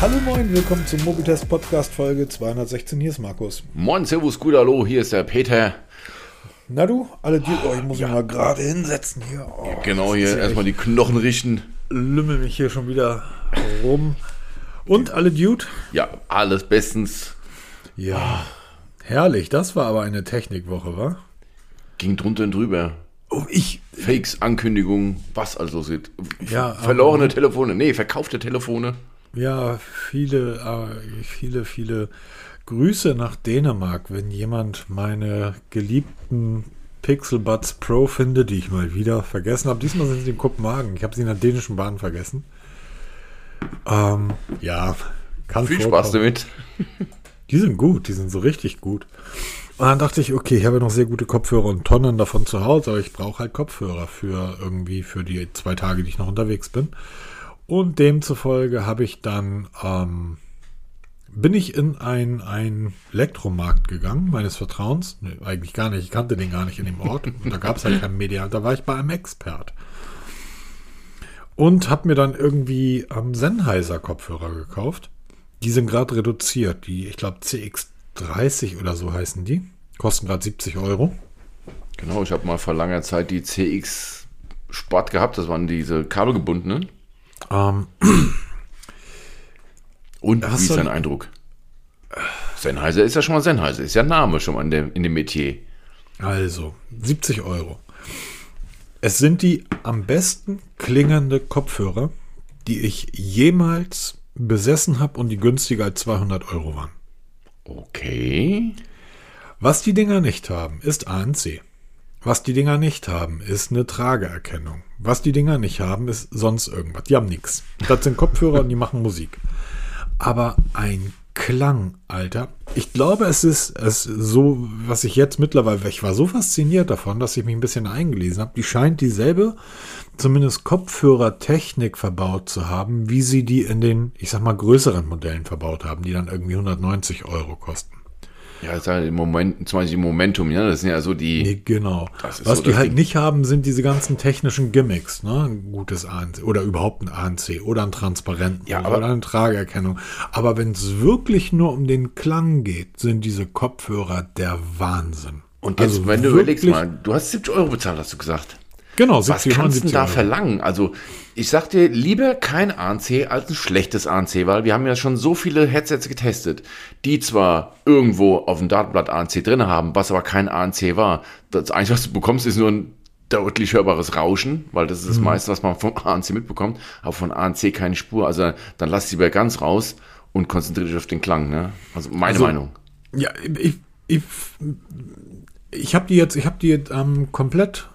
Hallo moin, willkommen zum Mobitest Podcast Folge 216. Hier ist Markus. Moin, Servus, gut, hallo, hier ist der Peter. Na du, alle die, oh, ich muss mich mal gerade hinsetzen hier. Oh, Genau, hier erstmal die Knochen richten. lümmel mich hier schon wieder rum. Und alle Dude? Ja, alles bestens. Ja. Herrlich, das war aber eine Technikwoche, wa? Ging drunter und drüber. Oh, ich. Fakes, Ankündigungen, was also sieht. Ja, Verlorene Telefone, nee, verkaufte Telefone. Ja, viele, äh, viele, viele Grüße nach Dänemark, wenn jemand meine geliebten Pixelbuds Pro findet, die ich mal wieder vergessen habe. Diesmal sind sie in Kopenhagen. Ich habe sie in der dänischen Bahn vergessen. Ähm, ja, kann Viel vorkommen. Spaß damit. Die sind gut, die sind so richtig gut. Und dann dachte ich, okay, ich habe noch sehr gute Kopfhörer und Tonnen davon zu Hause, aber ich brauche halt Kopfhörer für irgendwie für die zwei Tage, die ich noch unterwegs bin. Und demzufolge habe ich dann, ähm, bin ich in ein, ein Elektromarkt gegangen, meines Vertrauens. Nee, eigentlich gar nicht, ich kannte den gar nicht in dem Ort. Und da gab es halt kein Media. Da war ich bei einem Expert. Und habe mir dann irgendwie ähm, Sennheiser Kopfhörer gekauft. Die sind gerade reduziert. Die, ich glaube, CX30 oder so heißen die. Kosten gerade 70 Euro. Genau, ich habe mal vor langer Zeit die CX Sport gehabt, das waren diese kabelgebundenen. Ähm, Und Was wie ist dein Eindruck? Sennheiser ist ja schon mal Sennheiser, ist ja ein Name schon mal in, der, in dem Metier. also, 70 Euro. Es sind die am besten klingende Kopfhörer, die ich jemals besessen habe und die günstiger als 200 Euro waren. Okay. Was die Dinger nicht haben, ist ANC. Was die Dinger nicht haben, ist eine Trageerkennung. Was die Dinger nicht haben, ist sonst irgendwas. Die haben nichts. Das sind Kopfhörer und die machen Musik. Aber ein Klang, Alter. Ich glaube, es ist es so, was ich jetzt mittlerweile, ich war so fasziniert davon, dass ich mich ein bisschen eingelesen habe. Die scheint dieselbe, zumindest Kopfhörertechnik verbaut zu haben, wie sie die in den, ich sag mal, größeren Modellen verbaut haben, die dann irgendwie 190 Euro kosten. Ja, das ist halt im Moment, zum Beispiel Momentum, ja, das sind ja so die. Nee, genau. Was so die halt Ding. nicht haben, sind diese ganzen technischen Gimmicks, ne? Ein gutes ANC oder überhaupt ein ANC oder ein transparenten Ja, aber- oder eine Trageerkennung. Aber wenn es wirklich nur um den Klang geht, sind diese Kopfhörer der Wahnsinn. Und jetzt, Also wenn du überlegst mal, du hast 70 Euro bezahlt, hast du gesagt. Genau, Was 70, kannst du 79 denn da verlangen? Also, ich sag dir, lieber kein ANC als ein schlechtes ANC, weil wir haben ja schon so viele Headsets getestet, die zwar irgendwo auf dem Datenblatt ANC drin haben, was aber kein ANC war. Das Einzige, was du bekommst, ist nur ein deutlich hörbares Rauschen, weil das ist Mhm. das meiste, was man vom ANC mitbekommt, aber von ANC keine Spur. Also, dann lass lieber ganz raus und konzentriere dich auf den Klang, ne? Also, meine Also- Meinung. Ja, ich, ich, ich habe die jetzt, ich habe die jetzt, ähm, komplett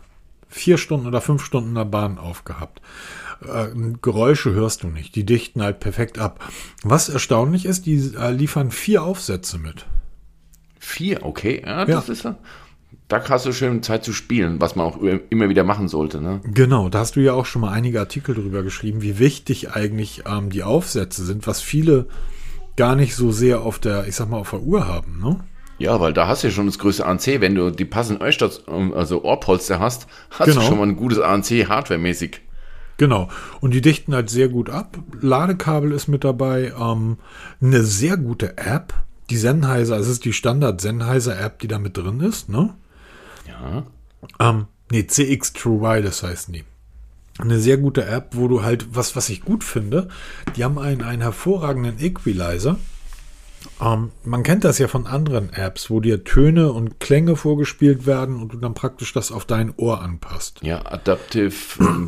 vier Stunden oder fünf Stunden in der Bahn aufgehabt. Äh, Geräusche hörst du nicht, die dichten halt perfekt ab. Was erstaunlich ist, die äh, liefern vier Aufsätze mit. Vier, okay, ja, das Ja. ist ja. Da hast du schön Zeit zu spielen, was man auch immer wieder machen sollte, ne? Genau, da hast du ja auch schon mal einige Artikel drüber geschrieben, wie wichtig eigentlich ähm, die Aufsätze sind, was viele gar nicht so sehr auf der, ich sag mal, auf der Uhr haben, ne? Ja, weil da hast du ja schon das größte ANC. Wenn du die passenden Örstats, also Ohrpolster hast, hast Genau. du schon mal ein gutes ANC hardwaremäßig. Genau. Und die dichten halt sehr gut ab. Ladekabel ist mit dabei. Ähm, eine sehr gute App. Die Sennheiser, es ist die Standard Sennheiser App, die da mit drin ist, ne? Ja. Ähm, nee, CX True Wireless heißen die. Eine sehr gute App, wo du halt, was, was ich gut finde, die haben einen, einen hervorragenden Equalizer. Ähm, man kennt das ja von anderen Apps, wo dir Töne und Klänge vorgespielt werden und du dann praktisch das auf dein Ohr anpasst. Ja, Adaptive,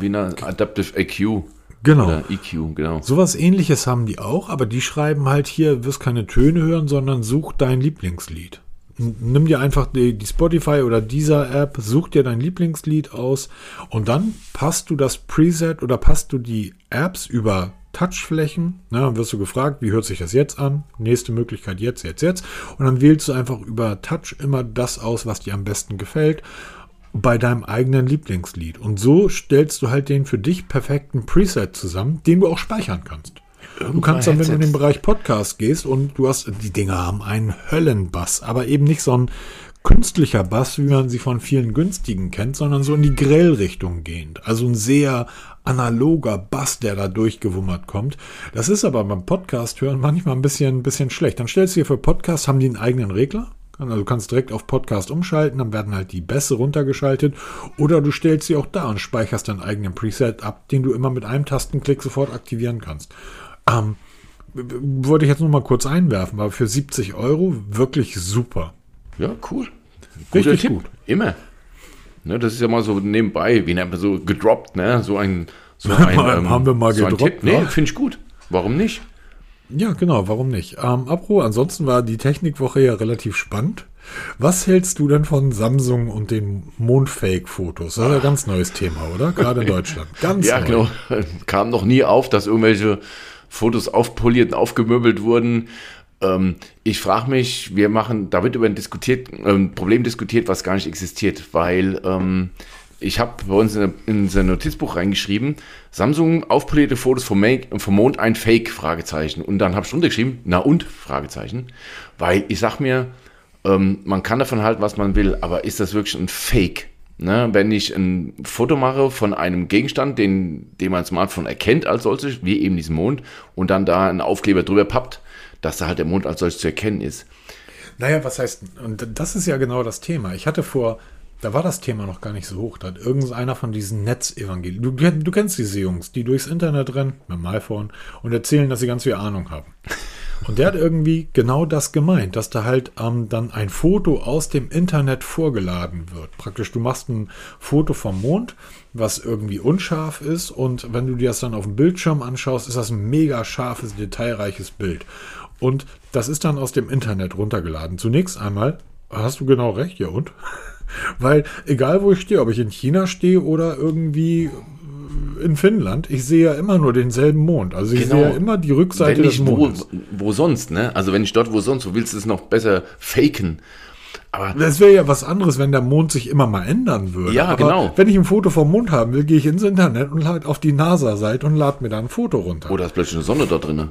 wie na, Adaptive EQ. Genau. Oder EQ, genau. Sowas ähnliches haben die auch, aber die schreiben halt hier, wirst keine Töne hören, sondern such dein Lieblingslied. Nimm dir einfach die, die Spotify oder dieser App, such dir dein Lieblingslied aus und dann passt du das Preset oder passt du die Apps über Touchflächen. Ne, dann wirst du gefragt, wie hört sich das jetzt an? Nächste Möglichkeit jetzt, jetzt, jetzt. Und dann wählst du einfach über Touch immer das aus, was dir am besten gefällt bei deinem eigenen Lieblingslied. Und so stellst du halt den für dich perfekten Preset zusammen, den du auch speichern kannst. Du kannst dann, wenn du in den. Bereich Podcast gehst und du hast, die Dinger haben einen Höllenbass, aber eben nicht so ein künstlicher Bass, wie man sie von vielen günstigen kennt, sondern so in die Grellrichtung gehend. Also ein sehr analoger Bass, der da durchgewummert kommt. Das ist aber beim Podcast hören manchmal ein bisschen, ein bisschen schlecht. Dann stellst du dir für Podcast, haben die einen eigenen Regler? Also du kannst direkt auf Podcast umschalten, dann werden halt die Bässe runtergeschaltet. Oder du stellst sie auch da und speicherst deinen eigenen Preset ab, den du immer mit einem Tastenklick sofort aktivieren kannst. Ähm, wollte ich jetzt nur mal kurz einwerfen, aber für 70 Euro wirklich super. Ja, cool. Guter Richtig Tipp. gut. Immer. Ne, das ist ja mal so nebenbei, wie nennt man so gedroppt, ne? So ein, so ein ähm, haben wir mal so gedroppt. Nee, finde ich gut. Warum nicht? Ja, genau, warum nicht? Ähm, Apro, ansonsten war die Technikwoche ja relativ spannend. Was hältst du denn von Samsung und den Mondfake-Fotos? Das ist ein ganz neues Thema, oder? Gerade in Deutschland. Ganz ja, neu. genau. Kam noch nie auf, dass irgendwelche Fotos aufpoliert und aufgemöbelt wurden. Ähm, ich frage mich, wir machen, da wird über ein, diskutiert, ein ähm, Problem diskutiert, was gar nicht existiert, weil ähm, ich habe bei uns in, in sein Notizbuch reingeschrieben, Samsung aufpolierte Fotos vom, Make, vom Mond ein Fake, Fragezeichen. Und dann habe ich runtergeschrieben, na und, Fragezeichen. Weil ich sag mir, ähm, man kann davon halten, was man will, aber ist das wirklich ein Fake? Ne, wenn ich ein Foto mache von einem Gegenstand, den, den mein Smartphone erkennt als solches, wie eben diesen Mond, und dann da einen Aufkleber drüber pappt, dass da halt der Mond als solches zu erkennen ist. Naja, was heißt, und das ist ja genau das Thema. Ich hatte vor, da war das Thema noch gar nicht so hoch. Da hat irgendeiner von diesen Netzevangelien, du, du kennst diese Jungs, die durchs Internet rennen, mit dem iPhone, und erzählen, dass sie ganz viel Ahnung haben. Und der hat irgendwie genau das gemeint, dass da halt ähm, dann ein Foto aus dem Internet vorgeladen wird. Praktisch, du machst ein Foto vom Mond, was irgendwie unscharf ist, und wenn du dir das dann auf dem Bildschirm anschaust, ist das ein mega scharfes, detailreiches Bild. Und das ist dann aus dem Internet runtergeladen. Zunächst einmal, hast du genau recht, ja und? Weil egal wo ich stehe, ob ich in China stehe oder irgendwie in Finnland, ich sehe ja immer nur denselben Mond. Also ich genau. sehe ja immer die Rückseite des Mondes. Wo, wo sonst, ne? Also wenn ich dort wo sonst, wo willst du es noch besser faken? Aber das wäre ja was anderes, wenn der Mond sich immer mal ändern würde. Ja, Aber genau. Wenn ich ein Foto vom Mond haben will, gehe ich ins Internet und lade auf die NASA-Seite und lade mir da ein Foto runter. Oder ist plötzlich eine Sonne da drin.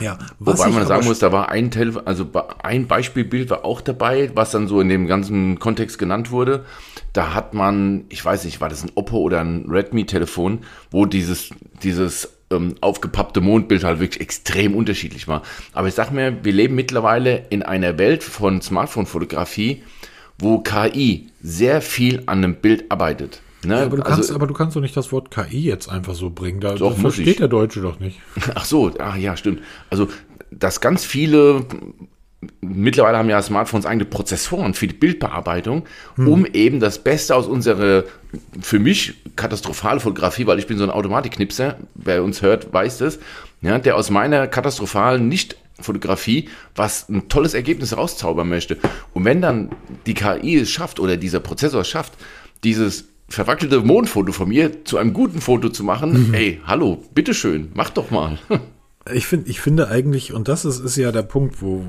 Ja, wobei man sagen muss, da war ein, Tel also ein Beispielbild war auch dabei, was dann so in dem ganzen Kontext genannt wurde. Da hat man, ich weiß nicht, war das ein Oppo oder ein Redmi-Telefon, wo dieses, dieses ähm, aufgepappte Mondbild halt wirklich extrem unterschiedlich war. Aber ich sag mir, wir leben mittlerweile in einer Welt von Smartphone-Fotografie, wo KI sehr viel an einem Bild arbeitet. Ne? Ja, aber, du kannst, also, aber du kannst doch nicht das Wort KI jetzt einfach so bringen. Da, doch, das versteht ich. der Deutsche doch nicht. Ach so, ah, ja, stimmt. Also, dass ganz viele mittlerweile haben ja Smartphones eigene Prozessoren für die Bildbearbeitung, hm. um eben das Beste aus unserer für mich katastrophale Fotografie, weil ich bin so ein Automatikknipser, wer uns hört, weiß das, ja, der aus meiner katastrophalen nicht Fotografie was ein tolles Ergebnis rauszaubern möchte. Und wenn dann die KI es schafft oder dieser Prozessor es schafft, dieses verwackelte Mondfoto von mir zu einem guten Foto zu machen, mhm. ey, hallo, bitteschön, mach doch mal. Ich finde, ich finde eigentlich, und das ist, ist ja der Punkt, wo,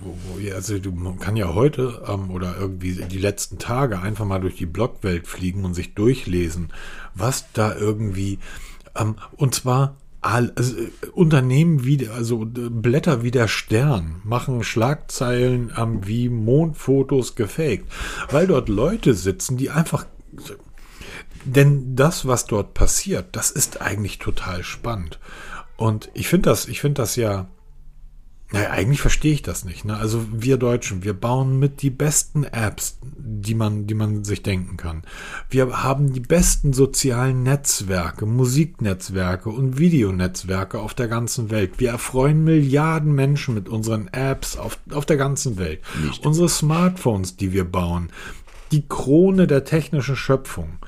wo, wo also du, man kann ja heute ähm, oder irgendwie die letzten Tage einfach mal durch die Blogwelt fliegen und sich durchlesen, was da irgendwie, ähm, und zwar all, also, Unternehmen wie, also Blätter wie der Stern machen Schlagzeilen ähm, wie Mondfotos gefaked, weil dort Leute sitzen, die einfach denn das, was dort passiert, das ist eigentlich total spannend. Und ich finde das, ich finde das ja, naja, eigentlich verstehe ich das nicht. Ne? Also wir Deutschen, wir bauen mit die besten Apps, die man, die man sich denken kann. Wir haben die besten sozialen Netzwerke, Musiknetzwerke und Videonetzwerke auf der ganzen Welt. Wir erfreuen Milliarden Menschen mit unseren Apps auf, auf der ganzen Welt. Nicht. Unsere Smartphones, die wir bauen, die Krone der technischen Schöpfung.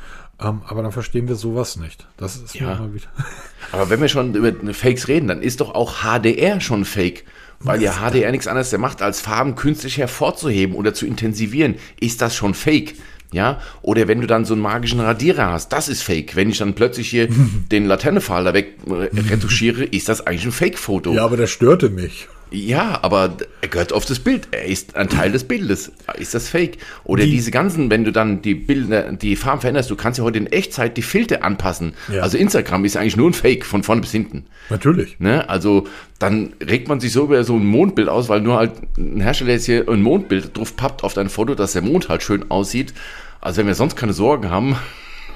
Ähm, aber dann verstehen wir sowas nicht. Das ist ja. mal wieder. Aber wenn wir schon über Fakes reden, dann ist doch auch HDR schon Fake. Weil ja HDR nichts anderes der macht, als Farben künstlich hervorzuheben oder zu intensivieren. Ist das schon Fake? Ja, oder wenn du dann so einen magischen Radierer hast, das ist fake. Wenn ich dann plötzlich hier den Laternenpfahl da weg äh, retuschiere, ist das eigentlich ein Fake-Foto. Ja, aber der störte mich. Ja, aber er gehört auf das Bild. Er ist ein Teil des Bildes. Ist das Fake? Oder die, diese ganzen, wenn du dann die Bilder, die Farben veränderst, du kannst ja heute in Echtzeit die Filter anpassen. Ja. Also Instagram ist eigentlich nur ein Fake von vorne bis hinten. Natürlich. Ne? Also dann regt man sich so über so ein Mondbild aus, weil nur halt ein Hersteller jetzt hier ein Mondbild drauf pappt auf dein Foto, dass der Mond halt schön aussieht. Also wenn wir sonst keine Sorgen haben,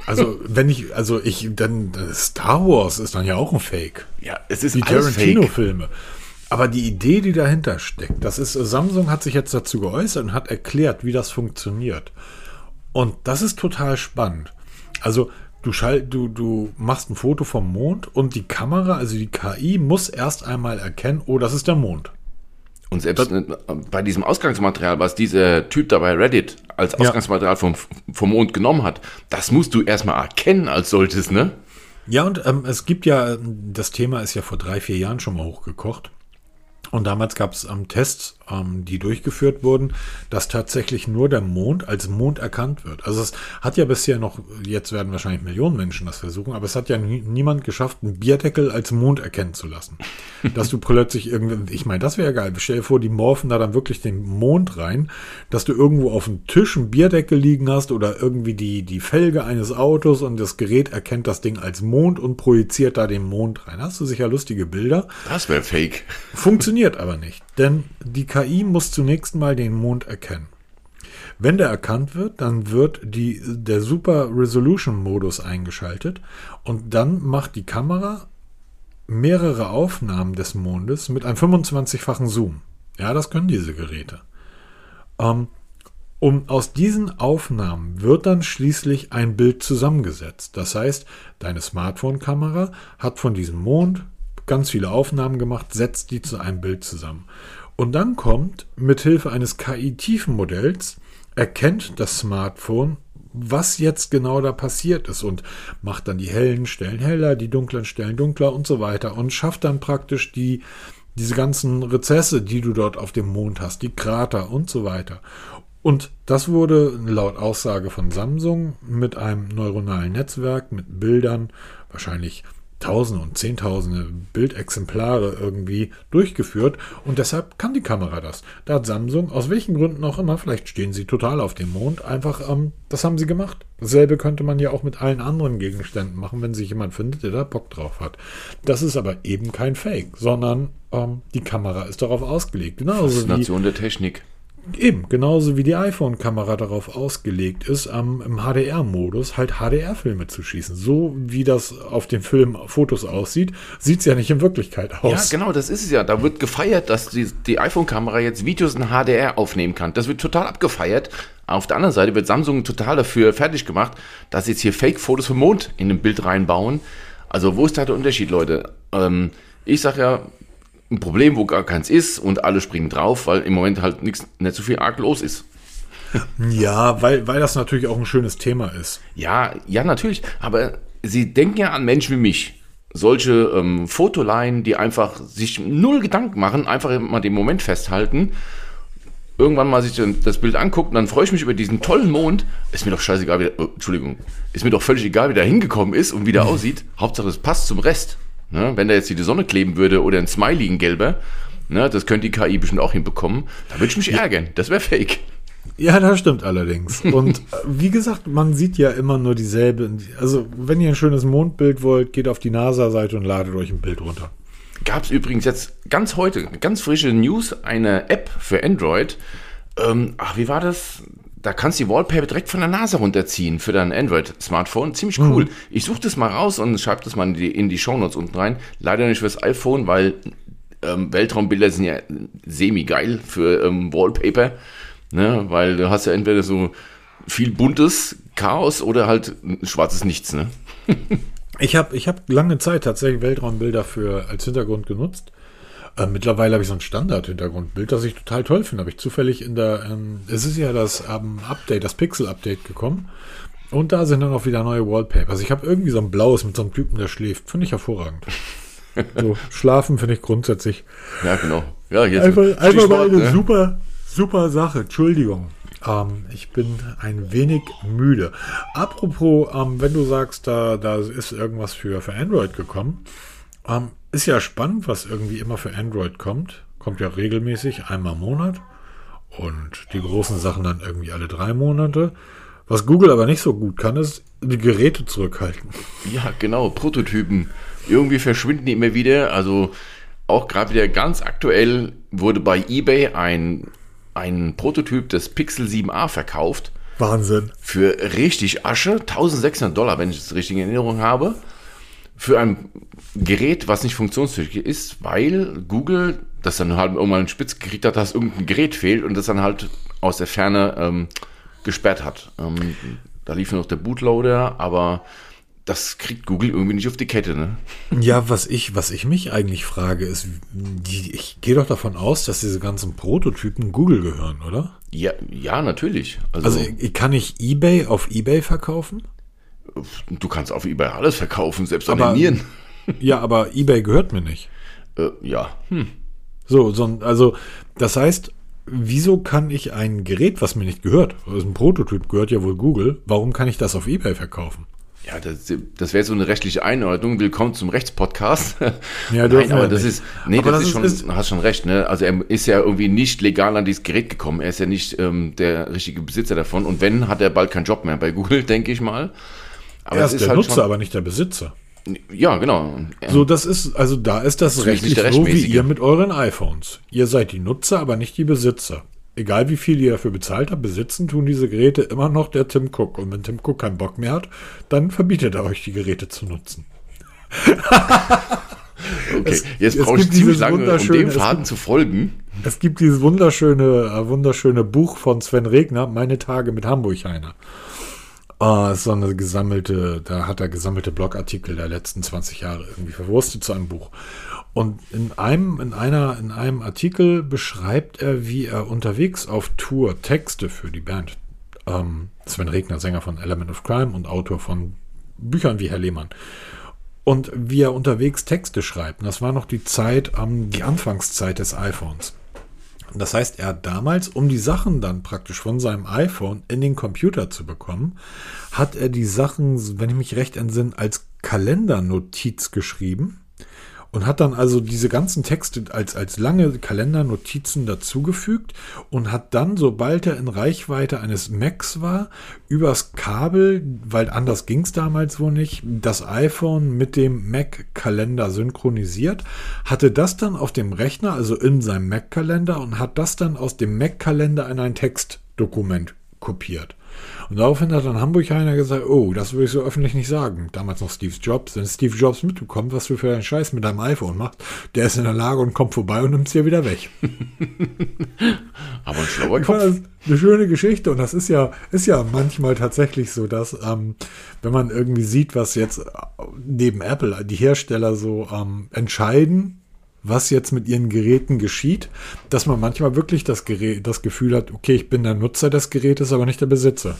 Also, wenn ich, also ich, dann Star Wars ist dann ja auch ein Fake. Ja, es ist Die alles fake. Tarantino-Filme. Aber die Idee, die dahinter steckt, das ist, Samsung hat sich jetzt dazu geäußert und hat erklärt, wie das funktioniert. Und das ist total spannend. Also, du, schall, du, du machst ein Foto vom Mond und die Kamera, also die KI, muss erst einmal erkennen, oh, das ist der Mond. Und selbst äh, bei diesem Ausgangsmaterial, was dieser Typ da bei Reddit als Ja. Ausgangsmaterial vom, vom Mond genommen hat, das musst du erstmal erkennen als solches, ne? Ja, und ähm, es gibt ja, das Thema ist ja vor drei, vier Jahren schon mal hochgekocht. Und damals gab es ähm, Tests, ähm, die durchgeführt wurden, dass tatsächlich nur der Mond als Mond erkannt wird. Also es hat ja bisher noch, jetzt werden wahrscheinlich Millionen Menschen das versuchen, aber es hat ja nie, niemand geschafft, einen Bierdeckel als Mond erkennen zu lassen. dass du plötzlich irgendwie, ich meine, das wäre geil. Stell dir vor, die morphen da dann wirklich den Mond rein, dass du irgendwo auf dem Tisch einen Bierdeckel liegen hast oder irgendwie die, die Felge eines Autos und das Gerät erkennt das Ding als Mond und projiziert da den Mond rein. Hast du sicher lustige Bilder. Das wäre fake. Funktioniert aber nicht, denn die KI muss zunächst mal den Mond erkennen. Wenn der erkannt wird, dann wird die, der Super Resolution Modus eingeschaltet und dann macht die Kamera mehrere Aufnahmen des Mondes mit einem 25-fachen Zoom. Ja, das können diese Geräte. Ähm, um, aus diesen Aufnahmen wird dann schließlich ein Bild zusammengesetzt. Das heißt, deine Smartphone-Kamera hat von diesem Mond ganz viele Aufnahmen gemacht, setzt die zu einem Bild zusammen. Und dann kommt mithilfe eines KI-Tiefenmodells, erkennt das Smartphone, was jetzt genau da passiert ist und macht dann die hellen Stellen heller, die dunklen Stellen dunkler und so weiter und schafft dann praktisch die, diese ganzen Rezesse, die du dort auf dem Mond hast, die Krater und so weiter. Und das wurde laut Aussage von Samsung mit einem neuronalen Netzwerk, mit Bildern, wahrscheinlich Tausende und Zehntausende Bildexemplare irgendwie durchgeführt und deshalb kann die Kamera das. Da hat Samsung, aus welchen Gründen auch immer, vielleicht stehen sie total auf dem Mond, einfach, ähm, das haben sie gemacht. Dasselbe könnte man ja auch mit allen anderen Gegenständen machen, wenn sich jemand findet, der da Bock drauf hat. Das ist aber eben kein Fake, sondern ähm, die Kamera ist darauf ausgelegt. Genauso wie, Faszination der Technik. Eben, genauso wie die iPhone-Kamera darauf ausgelegt ist, am, im HDR-Modus halt HDR-Filme zu schießen. So wie das auf den Film Fotos aussieht, sieht es ja nicht in Wirklichkeit Ja, aus. genau, das ist es ja. Da wird gefeiert, dass die, die iPhone-Kamera jetzt Videos in HDR aufnehmen kann. Das wird total abgefeiert. Auf der anderen Seite wird Samsung total dafür fertig gemacht, dass sie jetzt hier Fake-Fotos vom Mond in ein Bild reinbauen. Also, wo ist da der Unterschied, Leute? Ähm, ich sag ja, ein Problem, wo gar keins ist und alle springen drauf, weil im Moment halt nichts, nicht so viel arg los ist. Ja, weil, weil das natürlich auch ein schönes Thema ist. Ja, ja, natürlich. Aber sie denken ja an Menschen wie mich. Solche ähm, Fotoleien, die einfach sich null Gedanken machen, einfach mal den Moment festhalten. Irgendwann mal sich das Bild angucken, dann freue ich mich über diesen tollen Mond. Ist mir doch scheißegal, wie der, oh, Entschuldigung, ist mir doch völlig egal, wie der hingekommen ist und wie der aussieht. Hauptsache, es passt zum Rest. Ne? Wenn da jetzt die Sonne kleben würde oder ein Smiley, ein gelber, ne? das könnte die KI bestimmt auch hinbekommen. Da würde ich mich ärgern. Das wäre fake. Ja, das stimmt allerdings. Und äh, wie gesagt, man sieht ja immer nur dieselbe. Also, wenn ihr ein schönes Mondbild wollt, geht auf die NASA-Seite und ladet euch ein Bild runter. Gab es übrigens jetzt ganz heute, ganz frische News, eine App für Android. Ähm, ach, wie war das? Da kannst du die Wallpaper direkt von der Nase runterziehen für dein Android-Smartphone. Ziemlich cool. Ich suche das mal raus und schreibe das mal in die, in die Shownotes unten rein. Leider nicht fürs iPhone, weil ähm, Weltraumbilder sind ja semi-geil für ähm, Wallpaper. Ne? Weil du hast ja entweder so viel buntes Chaos oder halt schwarzes Nichts. Ne? Ich habe ich hab lange Zeit tatsächlich Weltraumbilder für, als Hintergrund genutzt. Äh, mittlerweile habe ich so ein Standard-Hintergrundbild, das ich total toll finde. Habe ich zufällig in der, ähm, es ist ja das ähm, Update, das Pixel-Update gekommen. Und da sind dann auch wieder neue Wallpapers. Ich habe irgendwie so ein blaues mit so einem Typen, der schläft. Finde ich hervorragend. so, schlafen finde ich grundsätzlich Ja, genau. Ja, jetzt einfach, einfach mal eine ne? super, super Sache. Entschuldigung. Ähm, ich bin ein wenig müde. Apropos, ähm, wenn du sagst, da, da ist irgendwas für, für Android gekommen, ähm, ist ja spannend, was irgendwie immer für Android kommt. Kommt ja regelmäßig, einmal im Monat. Und die großen Sachen dann irgendwie alle drei Monate. Was Google aber nicht so gut kann, ist die Geräte zurückhalten. Ja, genau, Prototypen. Irgendwie verschwinden die immer wieder. Also auch gerade wieder ganz aktuell wurde bei eBay ein, ein Prototyp des Pixel 7a verkauft. Wahnsinn. Für richtig Asche, 1600 Dollar, wenn ich es richtig in Erinnerung habe. Für ein Gerät, was nicht funktionstüchtig ist, weil Google das dann halt irgendwann einen Spitz gekriegt hat, dass irgendein Gerät fehlt und das dann halt aus der Ferne ähm, gesperrt hat. Ähm, da lief noch der Bootloader, aber das kriegt Google irgendwie nicht auf die Kette, ne? Ja, was ich, was ich mich eigentlich frage, ist, ich gehe doch davon aus, dass diese ganzen Prototypen Google gehören, oder? Ja, ja, natürlich. Also, also kann ich eBay auf eBay verkaufen? Du kannst auf eBay alles verkaufen, selbst aber, animieren. Ja, aber eBay gehört mir nicht. Äh, ja. Hm. So, so, also das heißt, wieso kann ich ein Gerät, was mir nicht gehört, also ein Prototyp gehört ja wohl Google, warum kann ich das auf eBay verkaufen? Ja, das, das wäre so eine rechtliche Einordnung. Willkommen zum Rechtspodcast. Ja, Nein, aber das ist, nee, aber das, das ist schon, ist, hast schon recht, ne? Also er ist ja irgendwie nicht legal an dieses Gerät gekommen. Er ist ja nicht ähm, der richtige Besitzer davon. Und wenn, hat er bald keinen Job mehr bei Google, denke ich mal. Aber er ist, ist der halt Nutzer, schon, aber nicht der Besitzer. Ja, genau. So, das ist, also da ist das rechtlich so wie ihr mit euren iPhones. Ihr seid die Nutzer, aber nicht die Besitzer egal wie viel ihr dafür bezahlt habt, besitzen tun diese Geräte immer noch der Tim Cook. Und wenn Tim Cook keinen Bock mehr hat, dann verbietet er euch, die Geräte zu nutzen. okay, es, jetzt brauche ich ziemlich lange, um dem Faden zu folgen. Es gibt dieses wunderschöne, äh, wunderschöne Buch von Sven Regner, Meine Tage mit Hamburg-Heiner. Oh, ist so eine gesammelte, da hat er gesammelte Blogartikel der letzten 20 Jahre irgendwie verwurstet zu einem Buch. Und in einem, in einer, in einem Artikel beschreibt er, wie er unterwegs auf Tour Texte für die Band, ähm, Sven Regner, Sänger von Element of Crime und Autor von Büchern wie Herr Lehmann, und wie er unterwegs Texte schreibt. Und das war noch die Zeit, ähm, die Anfangszeit des iPhones. Das heißt, er hat damals, um die Sachen dann praktisch von seinem iPhone in den Computer zu bekommen, hat er die Sachen, wenn ich mich recht entsinne, als Kalendernotiz geschrieben und hat dann also diese ganzen Texte als, als lange Kalendernotizen dazugefügt und hat dann, sobald er in Reichweite eines Macs war, übers Kabel, weil anders ging es damals wohl nicht, das iPhone mit dem Mac-Kalender synchronisiert, hatte das dann auf dem Rechner, also in seinem Mac-Kalender und hat das dann aus dem Mac-Kalender in ein Textdokument kopiert. Und daraufhin hat dann Hamburg einer gesagt, oh, das würde ich so öffentlich nicht sagen. Damals noch Steve Jobs. Wenn Steve Jobs mitbekommt, was du für einen Scheiß mit deinem iPhone machst, der ist in der Lage und kommt vorbei und nimmt es dir wieder weg. Aber ein schlauer Kopf. Das eine schöne Geschichte und das ist ja, ist ja manchmal tatsächlich so, dass ähm, wenn man irgendwie sieht, was jetzt neben Apple die Hersteller so ähm, entscheiden, was jetzt mit ihren Geräten geschieht, dass man manchmal wirklich das, Gerät, das Gefühl hat, okay, ich bin der Nutzer des Gerätes, aber nicht der Besitzer.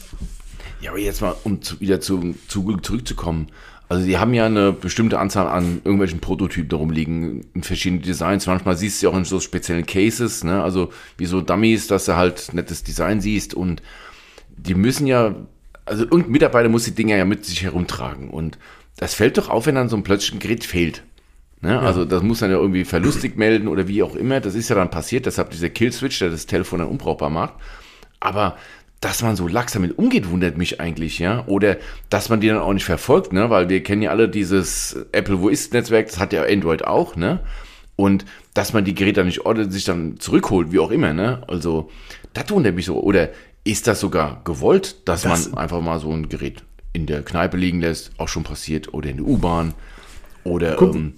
Ja, aber jetzt mal, um zu, wieder zu, zu zurückzukommen. Also die haben ja eine bestimmte Anzahl an irgendwelchen Prototypen darum liegen, in verschiedenen Designs. Manchmal siehst du ja auch in so speziellen Cases, ne? also wie so Dummies, dass du halt nettes Design siehst und die müssen ja, also irgendein Mitarbeiter muss die Dinger ja mit sich herumtragen und das fällt doch auf, wenn dann so ein plötzlich ein Gerät fehlt. Ne? Ja. Also das muss dann ja irgendwie verlustig melden oder wie auch immer. Das ist ja dann passiert, deshalb dieser Killswitch, der das Telefon dann unbrauchbar macht. Aber dass man so lax damit umgeht, wundert mich eigentlich, ja. Oder dass man die dann auch nicht verfolgt, ne? Weil wir kennen ja alle dieses Apple Wo ist Netzwerk, das hat ja Android auch, ne? Und dass man die Geräte dann nicht ordnet, sich dann zurückholt, wie auch immer, ne? Also, das wundert mich so. Oder ist das sogar gewollt, dass das man einfach mal so ein Gerät in der Kneipe liegen lässt, auch schon passiert, oder in der U-Bahn, oder ähm,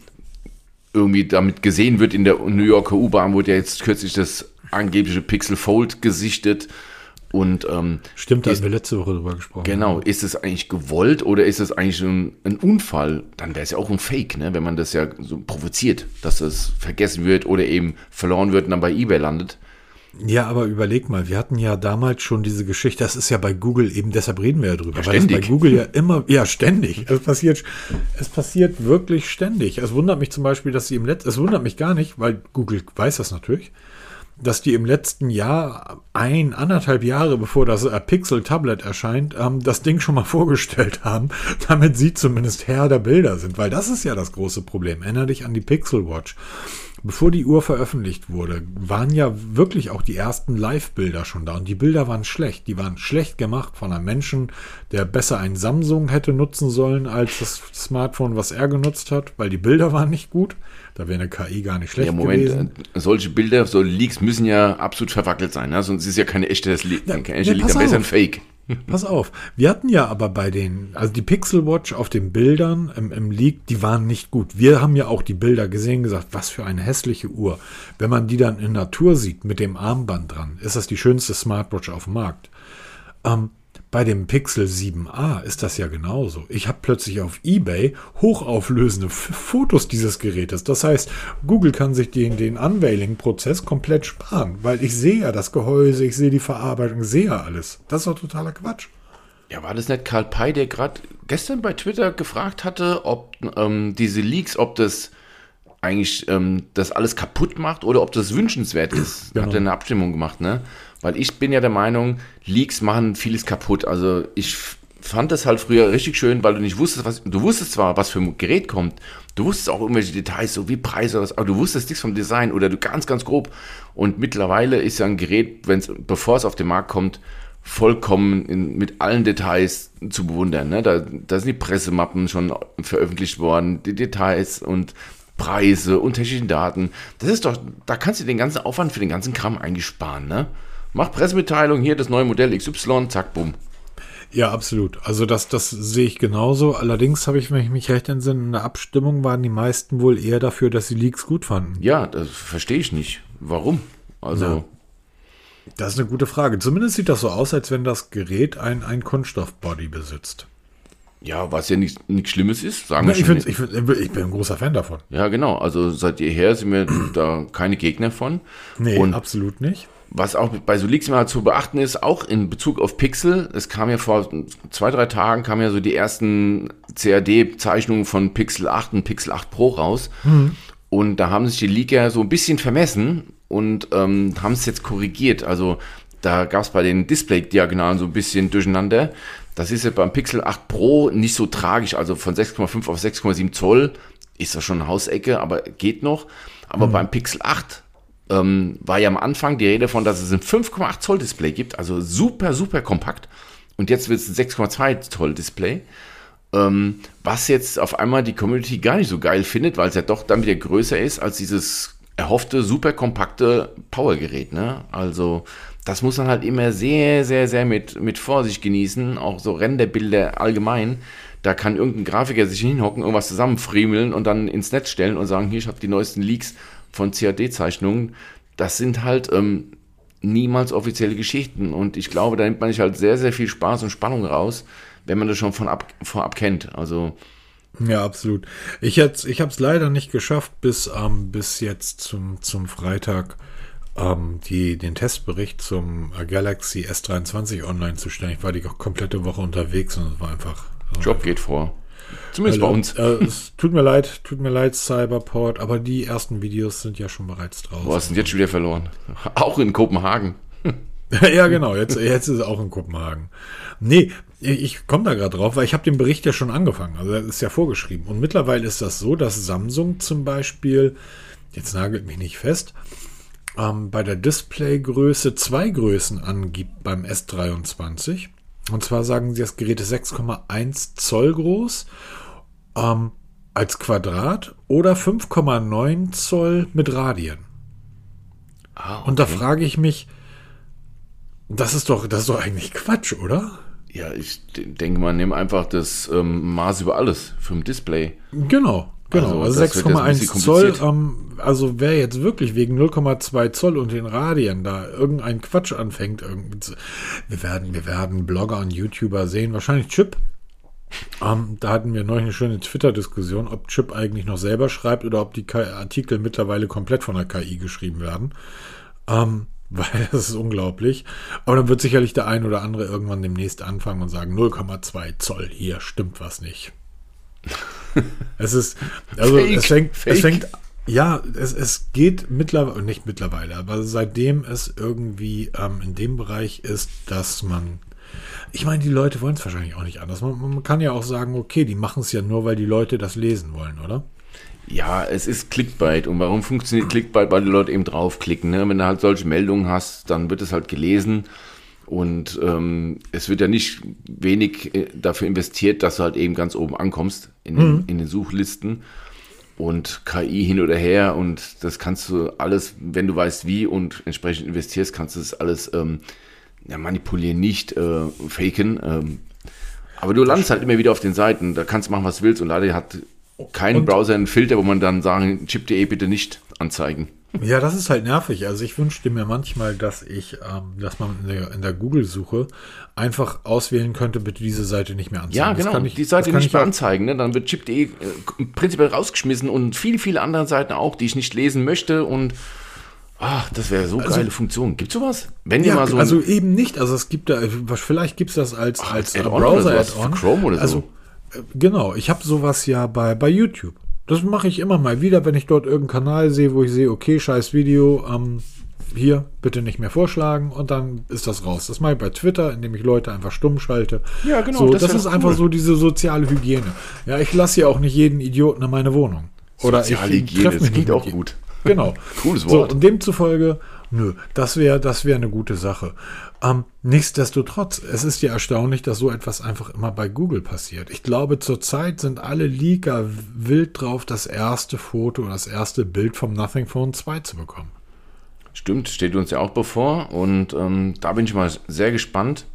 irgendwie damit gesehen wird in der New Yorker U-Bahn, wurde ja jetzt kürzlich das angebliche Pixel Fold gesichtet. Und ähm, stimmt, da haben wir letzte Woche drüber gesprochen. Genau, ist es eigentlich gewollt oder ist es eigentlich ein, ein Unfall? Dann wäre es ja auch ein Fake, ne? wenn man das ja so provoziert, dass es vergessen wird oder eben verloren wird und dann bei eBay landet. Ja, aber überleg mal, wir hatten ja damals schon diese Geschichte, das ist ja bei Google eben, deshalb reden wir ja drüber, ja, weil es bei Google ja immer, ja, ständig. Es passiert, es passiert wirklich ständig. Es wundert mich zum Beispiel, dass sie im letzten, es wundert mich gar nicht, weil Google weiß das natürlich, dass die im letzten Jahr, ein, anderthalb Jahre bevor das Pixel Tablet erscheint, ähm, das Ding schon mal vorgestellt haben, damit sie zumindest Herr der Bilder sind, weil das ist ja das große Problem. Erinner dich an die Pixel Watch. Bevor die Uhr veröffentlicht wurde, waren ja wirklich auch die ersten Live-Bilder schon da. Und die Bilder waren schlecht. Die waren schlecht gemacht von einem Menschen, der besser ein Samsung hätte nutzen sollen als das Smartphone, was er genutzt hat, weil die Bilder waren nicht gut. Da wäre eine KI gar nicht schlecht ja, Moment, gewesen. Äh, solche Bilder, so Leaks müssen ja absolut verwackelt sein. Ne? Sonst ist ja keine echte, das Lied, ja, kein echte Lied, besser ein Fake. Pass auf, wir hatten ja aber bei den, also die Pixel Watch auf den Bildern im, im Leak, die waren nicht gut. Wir haben ja auch die Bilder gesehen, gesagt, was für eine hässliche Uhr. Wenn man die dann in Natur sieht, mit dem Armband dran, ist das die schönste Smartwatch auf dem Markt. Ähm, bei dem Pixel 7a ist das ja genauso. Ich habe plötzlich auf eBay hochauflösende F Fotos dieses Gerätes. Das heißt, Google kann sich den, den Unveiling-Prozess komplett sparen, weil ich sehe ja das Gehäuse, ich sehe die Verarbeitung, sehe ja alles. Das ist doch totaler Quatsch. Ja, war das nicht Karl Pei, der gerade gestern bei Twitter gefragt hatte, ob ähm, diese Leaks, ob das eigentlich ähm, das alles kaputt macht oder ob das wünschenswert ist. Genau. Hat er eine Abstimmung gemacht, ne? Weil ich bin ja der Meinung, Leaks machen vieles kaputt. Also ich fand das halt früher richtig schön, weil du nicht wusstest, was, du wusstest zwar, was für ein Gerät kommt, du wusstest auch irgendwelche Details, so wie Preise, oder was, aber du wusstest nichts vom Design oder du ganz, ganz grob. Und mittlerweile ist ja ein Gerät, wenn's, bevor es auf den Markt kommt, vollkommen in, mit allen Details zu bewundern. Ne? Da, da sind die Pressemappen schon veröffentlicht worden, die Details und Preise und technischen Daten. Das ist doch, da kannst du den ganzen Aufwand für den ganzen Kram eigentlich sparen, ne? Mach Pressemitteilung, hier das neue Modell XY, zack, bumm. Ja, absolut. Also das, das sehe ich genauso. Allerdings habe ich, wenn ich mich recht entsinne, in der Abstimmung waren die meisten wohl eher dafür, dass sie Leaks gut fanden. Ja, das verstehe ich nicht. Warum? Also. Ja. Das ist eine gute Frage. Zumindest sieht das so aus, als wenn das Gerät ein, ein Kunststoffbody besitzt. Ja, was ja nichts Schlimmes ist, sagen Na, wir ich, ich, ich, bin ein großer Fan davon. Ja, genau. Also seit jeher sind wir da keine Gegner von. Nee, Und absolut nicht. Was auch bei Solix mal zu beachten ist, auch in Bezug auf Pixel, es kam ja vor zwei, drei Tagen, kamen ja so die ersten CAD-Zeichnungen von Pixel 8 und Pixel 8 Pro raus. Mhm. Und da haben sich die Leaker so ein bisschen vermessen und ähm, haben es jetzt korrigiert. Also da gab es bei den Display-Diagonalen so ein bisschen durcheinander. Das ist ja beim Pixel 8 Pro nicht so tragisch. Also von 6,5 auf 6,7 Zoll ist das schon eine Hausecke, aber geht noch. Aber mhm. beim Pixel 8 ähm, war ja am Anfang die Rede von, dass es ein 5,8 Zoll Display gibt, also super, super kompakt. Und jetzt wird es ein 6,2 Zoll Display. Ähm, was jetzt auf einmal die Community gar nicht so geil findet, weil es ja doch dann wieder größer ist als dieses erhoffte, super kompakte Powergerät. Ne? Also das muss man halt immer sehr, sehr, sehr mit, mit Vorsicht genießen. Auch so Renderbilder allgemein. Da kann irgendein Grafiker sich hinhocken, irgendwas zusammenfriemeln und dann ins Netz stellen und sagen, hier, ich habe die neuesten Leaks von CAD-Zeichnungen, das sind halt ähm, niemals offizielle Geschichten. Und ich glaube, da nimmt man sich halt sehr, sehr viel Spaß und Spannung raus, wenn man das schon von ab, vorab kennt. Also. Ja, absolut. Ich, ich habe es leider nicht geschafft, bis, ähm, bis jetzt zum, zum Freitag ähm, die, den Testbericht zum Galaxy S23 online zu stellen. Ich war die komplette Woche unterwegs und es war einfach. Job geht vor. Zumindest Weil, bei uns. Äh, es tut mir leid, tut mir leid, Cyberport, aber die ersten Videos sind ja schon bereits draußen. Boah, sind jetzt schon wieder verloren. Auch in Kopenhagen. ja, genau, jetzt, jetzt ist es auch in Kopenhagen. Nee, ich komme da gerade drauf, weil ich habe den Bericht ja schon angefangen. Also das ist ja vorgeschrieben. Und mittlerweile ist das so, dass Samsung zum Beispiel, jetzt nagelt mich nicht fest, ähm, bei der Displaygröße zwei Größen angibt beim S23. Und zwar sagen sie, das Gerät ist 6,1 Zoll groß ähm, als Quadrat oder 5,9 Zoll mit Radien. Ah, okay. Und da frage ich mich, das ist doch, das ist doch eigentlich Quatsch, oder? Ja, ich denke mal, nimm einfach das ähm, Maß über alles vom Display. Genau. Genau, also, also 6,1 Zoll, ähm, also wer jetzt wirklich wegen 0,2 Zoll und den Radien da irgendein Quatsch anfängt, wir werden, wir werden Blogger und YouTuber sehen, wahrscheinlich Chip. Ähm, da hatten wir neulich eine schöne Twitter-Diskussion, ob Chip eigentlich noch selber schreibt oder ob die Artikel mittlerweile komplett von der KI geschrieben werden. Ähm, weil das ist unglaublich. Aber dann wird sicherlich der ein oder andere irgendwann demnächst anfangen und sagen, 0,2 Zoll, hier stimmt was nicht es ist, also fake, es fängt, fake. es fängt, ja, es, es geht mittlerweile, nicht mittlerweile, aber seitdem es irgendwie ähm, in dem Bereich ist, dass man, ich meine, die Leute wollen es wahrscheinlich auch nicht anders. Man, man kann ja auch sagen, okay, die machen es ja nur, weil die Leute das lesen wollen, oder? Ja, es ist Clickbait. Und warum funktioniert Clickbait? Weil die Leute eben draufklicken. Ne? Wenn du halt solche Meldungen hast, dann wird es halt gelesen. Und ähm, es wird ja nicht wenig äh, dafür investiert, dass du halt eben ganz oben ankommst in den, mhm. in den Suchlisten. Und KI hin oder her und das kannst du alles, wenn du weißt wie und entsprechend investierst, kannst du das alles ähm, ja, manipulieren nicht, äh, faken. Ähm, aber du landest halt immer wieder auf den Seiten, da kannst du machen, was du willst und leider hat kein und, Browser einen Filter, wo man dann sagen, chip.de bitte nicht anzeigen. Ja, das ist halt nervig. Also ich wünschte mir manchmal, dass ich, ähm, dass man in der, der Google-Suche einfach auswählen könnte, bitte diese Seite nicht mehr anzeigen. Ja, genau, ich, die Seite nicht mehr anzeigen. Ne? Dann wird chip.de äh, prinzipiell rausgeschmissen und viele, viele andere Seiten auch, die ich nicht lesen möchte und Ach, das wäre so also, geile Funktion. Gibt sowas? Wenn ja, mal so also eben nicht. Also es gibt da, vielleicht gibt es das als, Ach, als Browser-Add-on. Chrome oder so. Also, äh, genau, ich habe sowas ja bei, bei YouTube. Das mache ich immer mal wieder, wenn ich dort irgendeinen Kanal sehe, wo ich sehe, okay, scheiß Video, ähm, hier bitte nicht mehr vorschlagen und dann ist das raus. Das mache ich bei Twitter, indem ich Leute einfach stumm schalte. Ja, genau. So, das, das ist cool. einfach so diese soziale Hygiene. Ja, ich lasse ja auch nicht jeden Idioten in meine Wohnung. Oder soziale ich Hygiene, das klingt auch gut. Genau. Cooles Wort. So, und demzufolge, nö, das wäre das wäre eine gute Sache. Ähm, nichtsdestotrotz, es ist ja erstaunlich, dass so etwas einfach immer bei Google passiert. Ich glaube, zurzeit sind alle Leaker wild drauf, das erste Foto, das erste Bild vom Nothing Phone 2 zu bekommen. Stimmt, steht uns ja auch bevor und ähm, da bin ich mal sehr gespannt.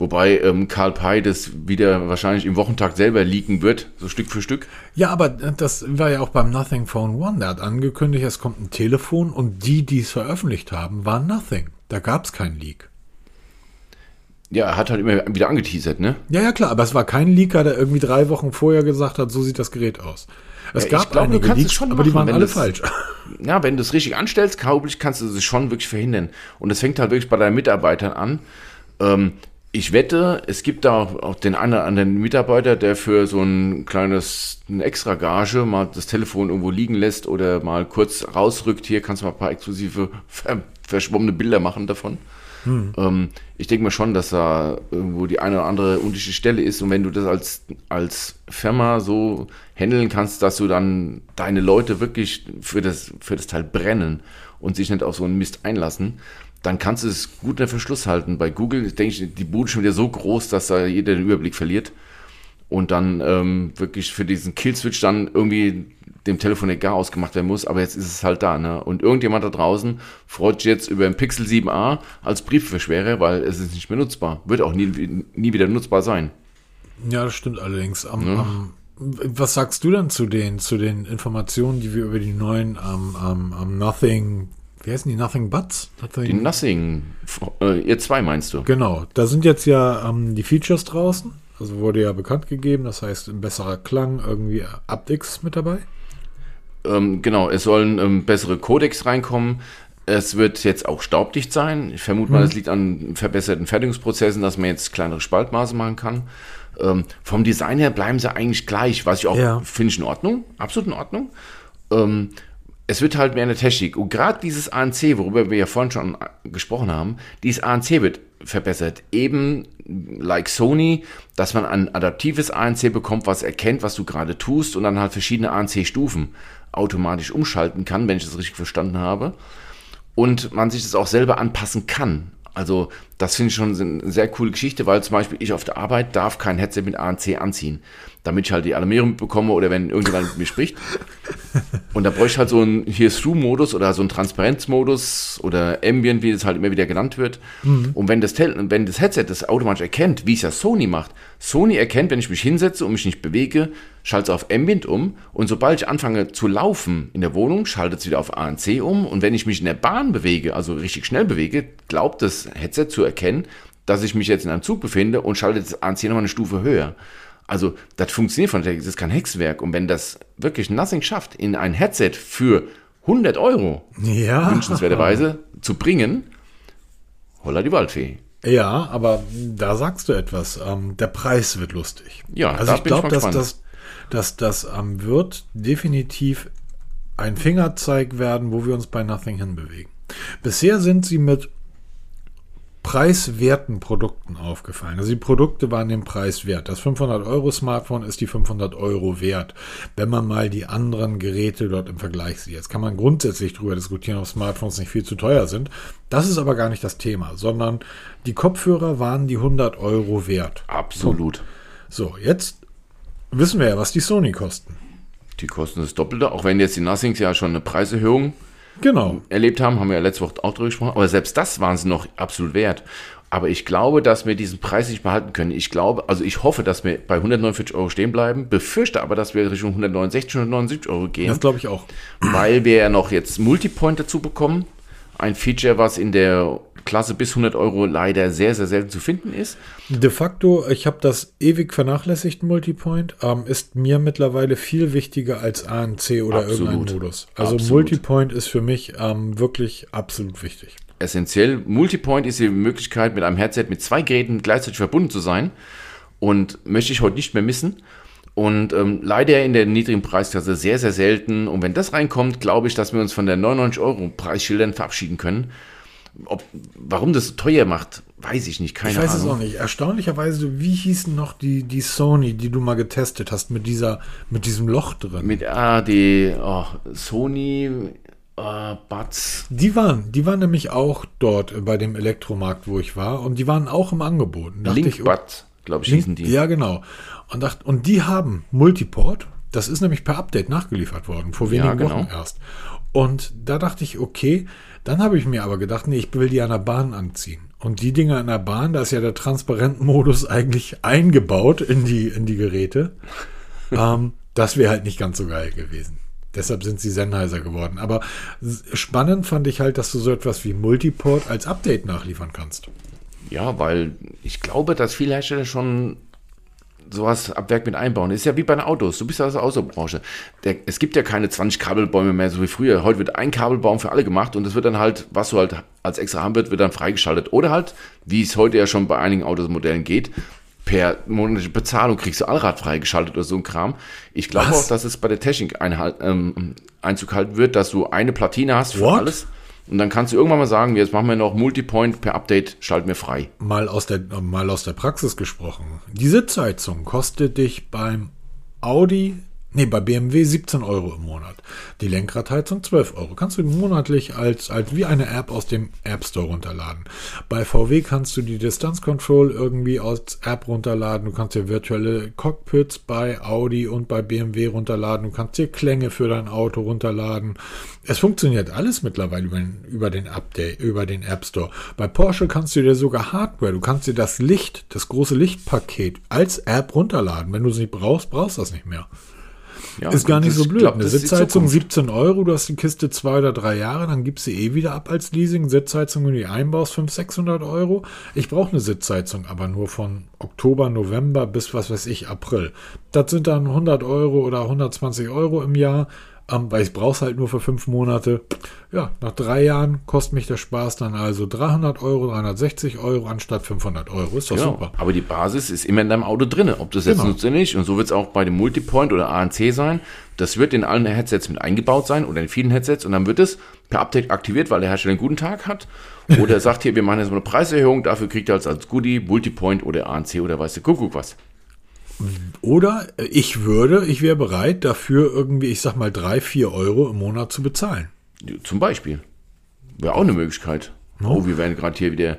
Wobei ähm, Karl Pei das wieder wahrscheinlich im Wochentag selber leaken wird, so Stück für Stück. Ja, aber das war ja auch beim Nothing Phone One. Der hat angekündigt, es kommt ein Telefon und die, die es veröffentlicht haben, waren Nothing. Da gab es keinen Leak. Ja, er hat halt immer wieder angeteasert, ne? Ja, ja, klar, aber es war kein Leaker, der irgendwie drei Wochen vorher gesagt hat, so sieht das Gerät aus. Es ja, gab glaub, einige Leaks, schon aber machen, die waren alle das, falsch. Ja, wenn du es richtig anstellst, kaublich, kannst du es schon wirklich verhindern. Und es fängt halt wirklich bei deinen Mitarbeitern an. Ähm, ich wette, es gibt da auch den einen oder anderen Mitarbeiter, der für so ein kleines eine extra Gage mal das Telefon irgendwo liegen lässt oder mal kurz rausrückt. Hier kannst du mal ein paar exklusive verschwommene Bilder machen davon. Hm. Ähm, ich denke mal schon, dass da irgendwo die eine oder andere unterschiedliche Stelle ist und wenn du das als, als Firma so handeln kannst, dass du dann deine Leute wirklich für das, für das Teil brennen und sich nicht auf so einen Mist einlassen, dann kannst du es gut unter Verschluss halten. Bei Google denke ich, die Bude schon wieder so groß, dass da jeder den Überblick verliert und dann ähm, wirklich für diesen Killswitch dann irgendwie dem Telefon egal ausgemacht werden muss, aber jetzt ist es halt da. Ne? Und irgendjemand da draußen freut sich jetzt über ein Pixel 7a als Briefverschwerer, weil es ist nicht mehr nutzbar. Wird auch nie, nie wieder nutzbar sein. Ja, das stimmt allerdings. Am, ja. am, was sagst du denn zu den, zu den Informationen, die wir über die neuen am, am, am Nothing wie heißen die? Nothing Buts? Nothing. Die Nothing, äh, ihr zwei meinst du? Genau, da sind jetzt ja ähm, die Features draußen. Also wurde ja bekannt gegeben, das heißt ein besserer Klang, irgendwie aptX mit dabei. Ähm, genau, es sollen ähm, bessere Codecs reinkommen. Es wird jetzt auch staubdicht sein. Ich vermute mal, mhm. das liegt an verbesserten Fertigungsprozessen, dass man jetzt kleinere Spaltmaße machen kann. Ähm, vom Design her bleiben sie eigentlich gleich, was ich auch ja. finde in Ordnung, absolut in Ordnung. Ähm, es wird halt mehr eine Technik. Und gerade dieses ANC, worüber wir ja vorhin schon gesprochen haben, dieses ANC wird verbessert. Eben like Sony, dass man ein adaptives ANC bekommt, was erkennt, was du gerade tust und dann halt verschiedene ANC-Stufen automatisch umschalten kann, wenn ich das richtig verstanden habe. Und man sich das auch selber anpassen kann. Also das finde ich schon eine sehr coole Geschichte, weil zum Beispiel ich auf der Arbeit darf kein Headset mit ANC anziehen damit ich halt die Alarmierung bekomme oder wenn irgendjemand mit mir spricht. Und da bräuchte ich halt so einen Here-Through-Modus oder so einen Transparenzmodus oder Ambient, wie das halt immer wieder genannt wird. Mhm. Und wenn das, wenn das Headset das automatisch erkennt, wie es ja Sony macht, Sony erkennt, wenn ich mich hinsetze und mich nicht bewege, schaltet es auf Ambient um und sobald ich anfange zu laufen in der Wohnung, schaltet es wieder auf ANC um und wenn ich mich in der Bahn bewege, also richtig schnell bewege, glaubt das Headset zu erkennen, dass ich mich jetzt in einem Zug befinde und schaltet das ANC nochmal eine Stufe höher. Also, das funktioniert von der, das ist kein Hexwerk. Und wenn das wirklich Nothing schafft, in ein Headset für 100 Euro, ja. wünschenswerterweise, zu bringen, holla die Waldfee. Ja, aber da sagst du etwas. Ähm, der Preis wird lustig. Ja, also ich glaube, dass das, dass das ähm, wird definitiv ein Fingerzeig werden, wo wir uns bei Nothing hinbewegen. Bisher sind sie mit preiswerten Produkten aufgefallen. Also die Produkte waren dem Preis wert. Das 500 Euro Smartphone ist die 500 Euro wert, wenn man mal die anderen Geräte dort im Vergleich sieht. Jetzt kann man grundsätzlich darüber diskutieren, ob Smartphones nicht viel zu teuer sind. Das ist aber gar nicht das Thema, sondern die Kopfhörer waren die 100 Euro wert. Absolut. So, jetzt wissen wir ja, was die Sony kosten. Die kosten das Doppelte, auch wenn jetzt die Nothings ja schon eine Preiserhöhung genau. erlebt haben, haben wir ja letzte Woche auch drüber gesprochen, aber selbst das waren sie noch absolut wert. Aber ich glaube, dass wir diesen Preis nicht behalten können. Ich glaube, also ich hoffe, dass wir bei 149 Euro stehen bleiben, befürchte aber, dass wir Richtung 169, 179 Euro gehen. Das glaube ich auch. Weil wir ja noch jetzt Multipoint dazu bekommen. Ein Feature, was in der Klasse bis 100 Euro leider sehr, sehr selten zu finden ist. De facto, ich habe das ewig vernachlässigt, Multipoint, ähm, ist mir mittlerweile viel wichtiger als ANC oder Absolut. irgendein Modus. Also Absolut. Multipoint ist für mich ähm, wirklich absolut wichtig. essentiell. Multipoint ist die Möglichkeit, mit einem Headset mit zwei Geräten gleichzeitig verbunden zu sein. Und möchte ich heute nicht mehr missen. Und ähm, leider in der niedrigen Preisklasse sehr, sehr selten. Und wenn das reinkommt, glaube ich, dass wir uns von der 99 Euro Preisschildern verabschieden können. Ob, warum das so teuer macht, weiß ich nicht. Keine ich weiß Ahnung. es auch nicht. Erstaunlicherweise, wie hießen noch die, die Sony, die du mal getestet hast, mit dieser, mit diesem Loch drin? Mit ah, die oh, Sony Buds. die waren, die waren nämlich auch dort bei dem Elektromarkt, wo ich war, und die waren auch im Angebot. Link ich, oh, Buds, glaube ich, hießen die. Ja, genau. Und, dacht, und die haben Multiport. Das ist nämlich per Update nachgeliefert worden, vor Ja, wenigen Wochen genau. erst. Und da dachte ich, okay, dann habe ich mir aber gedacht, nee, ich will die an der Bahn anziehen. Und die Dinger an der Bahn, da ist ja der Transparentmodus eigentlich eingebaut in die, in die Geräte. ähm, das wäre halt nicht ganz so geil gewesen. Deshalb sind sie Sennheiser geworden. Aber spannend fand ich halt, dass du so etwas wie Multiport als Update nachliefern kannst. Ja, weil ich glaube, dass viele Hersteller schon sowas ab Werk mit einbauen. Ist ja wie bei den Autos. Du bist ja aus der Autobranche. Der, es gibt ja keine 20 Kabelbäume mehr, so wie früher. Heute wird ein Kabelbaum für alle gemacht und das wird dann halt, was du halt als extra haben wird, wird dann freigeschaltet. Oder halt, wie es heute ja schon bei einigen Automodellen geht, per monatliche Bezahlung kriegst du Allrad freigeschaltet oder so ein Kram. Ich glaube auch, dass es bei der Technik einhalt, ähm, Einzug halten wird, dass du eine Platine hast für What? alles. Und dann kannst du irgendwann mal sagen, jetzt machen wir noch Multipoint per Update, schalten wir frei. mal aus der mal aus der Praxis gesprochen. Die Sitzheizung kostet dich beim Audi, nee, bei BMW 17 Euro im Monat. Die Lenkradheizung 12 Euro. Kannst du monatlich als, als wie eine App aus dem App Store runterladen. Bei VW kannst du die Distance Control irgendwie als App runterladen. Du kannst dir virtuelle Cockpits bei Audi und bei BMW runterladen. Du kannst dir Klänge für dein Auto runterladen. Es funktioniert alles mittlerweile über den, über den Update, über den App Store. Bei Porsche kannst du dir sogar Hardware, du kannst dir das Licht, das große Lichtpaket als App runterladen. Wenn du es nicht brauchst, brauchst du das nicht mehr. Ja, Ist gar nicht so blöd. glaub, Eine Sitzheizung Zukunft. 17 Euro, du hast die Kiste zwei oder drei Jahre, dann gibst du eh wieder ab als Leasing. Sitzheizung, wenn du die einbaust, 500, 600 Euro. Ich brauche eine Sitzheizung, aber nur von Oktober, November bis, was weiß ich, April. Das sind dann 100 Euro oder 120 Euro im Jahr, ähm, weil ich brauche es halt nur für fünf Monate. Ja, nach drei Jahren kostet mich der Spaß dann also 300 Euro, 360 Euro anstatt 500 Euro. Ist doch Genau. super. Aber die Basis ist immer in deinem Auto drin, ob du es jetzt Genau. nutzt oder nicht. Und so wird es auch bei dem Multipoint oder ANC sein. Das wird in allen Headsets mit eingebaut sein oder in vielen Headsets und dann wird es per Update aktiviert, weil der Hersteller einen guten Tag hat. Oder er sagt hier, wir machen jetzt mal eine Preiserhöhung, dafür kriegt er als, als Goodie Multipoint oder ANC oder weiß der Kuckuck was. Oder ich würde, ich wäre bereit, dafür irgendwie, ich sag mal, drei, vier Euro im Monat zu bezahlen. Zum Beispiel. Wäre auch eine Möglichkeit. Oh, wir werden gerade hier wieder,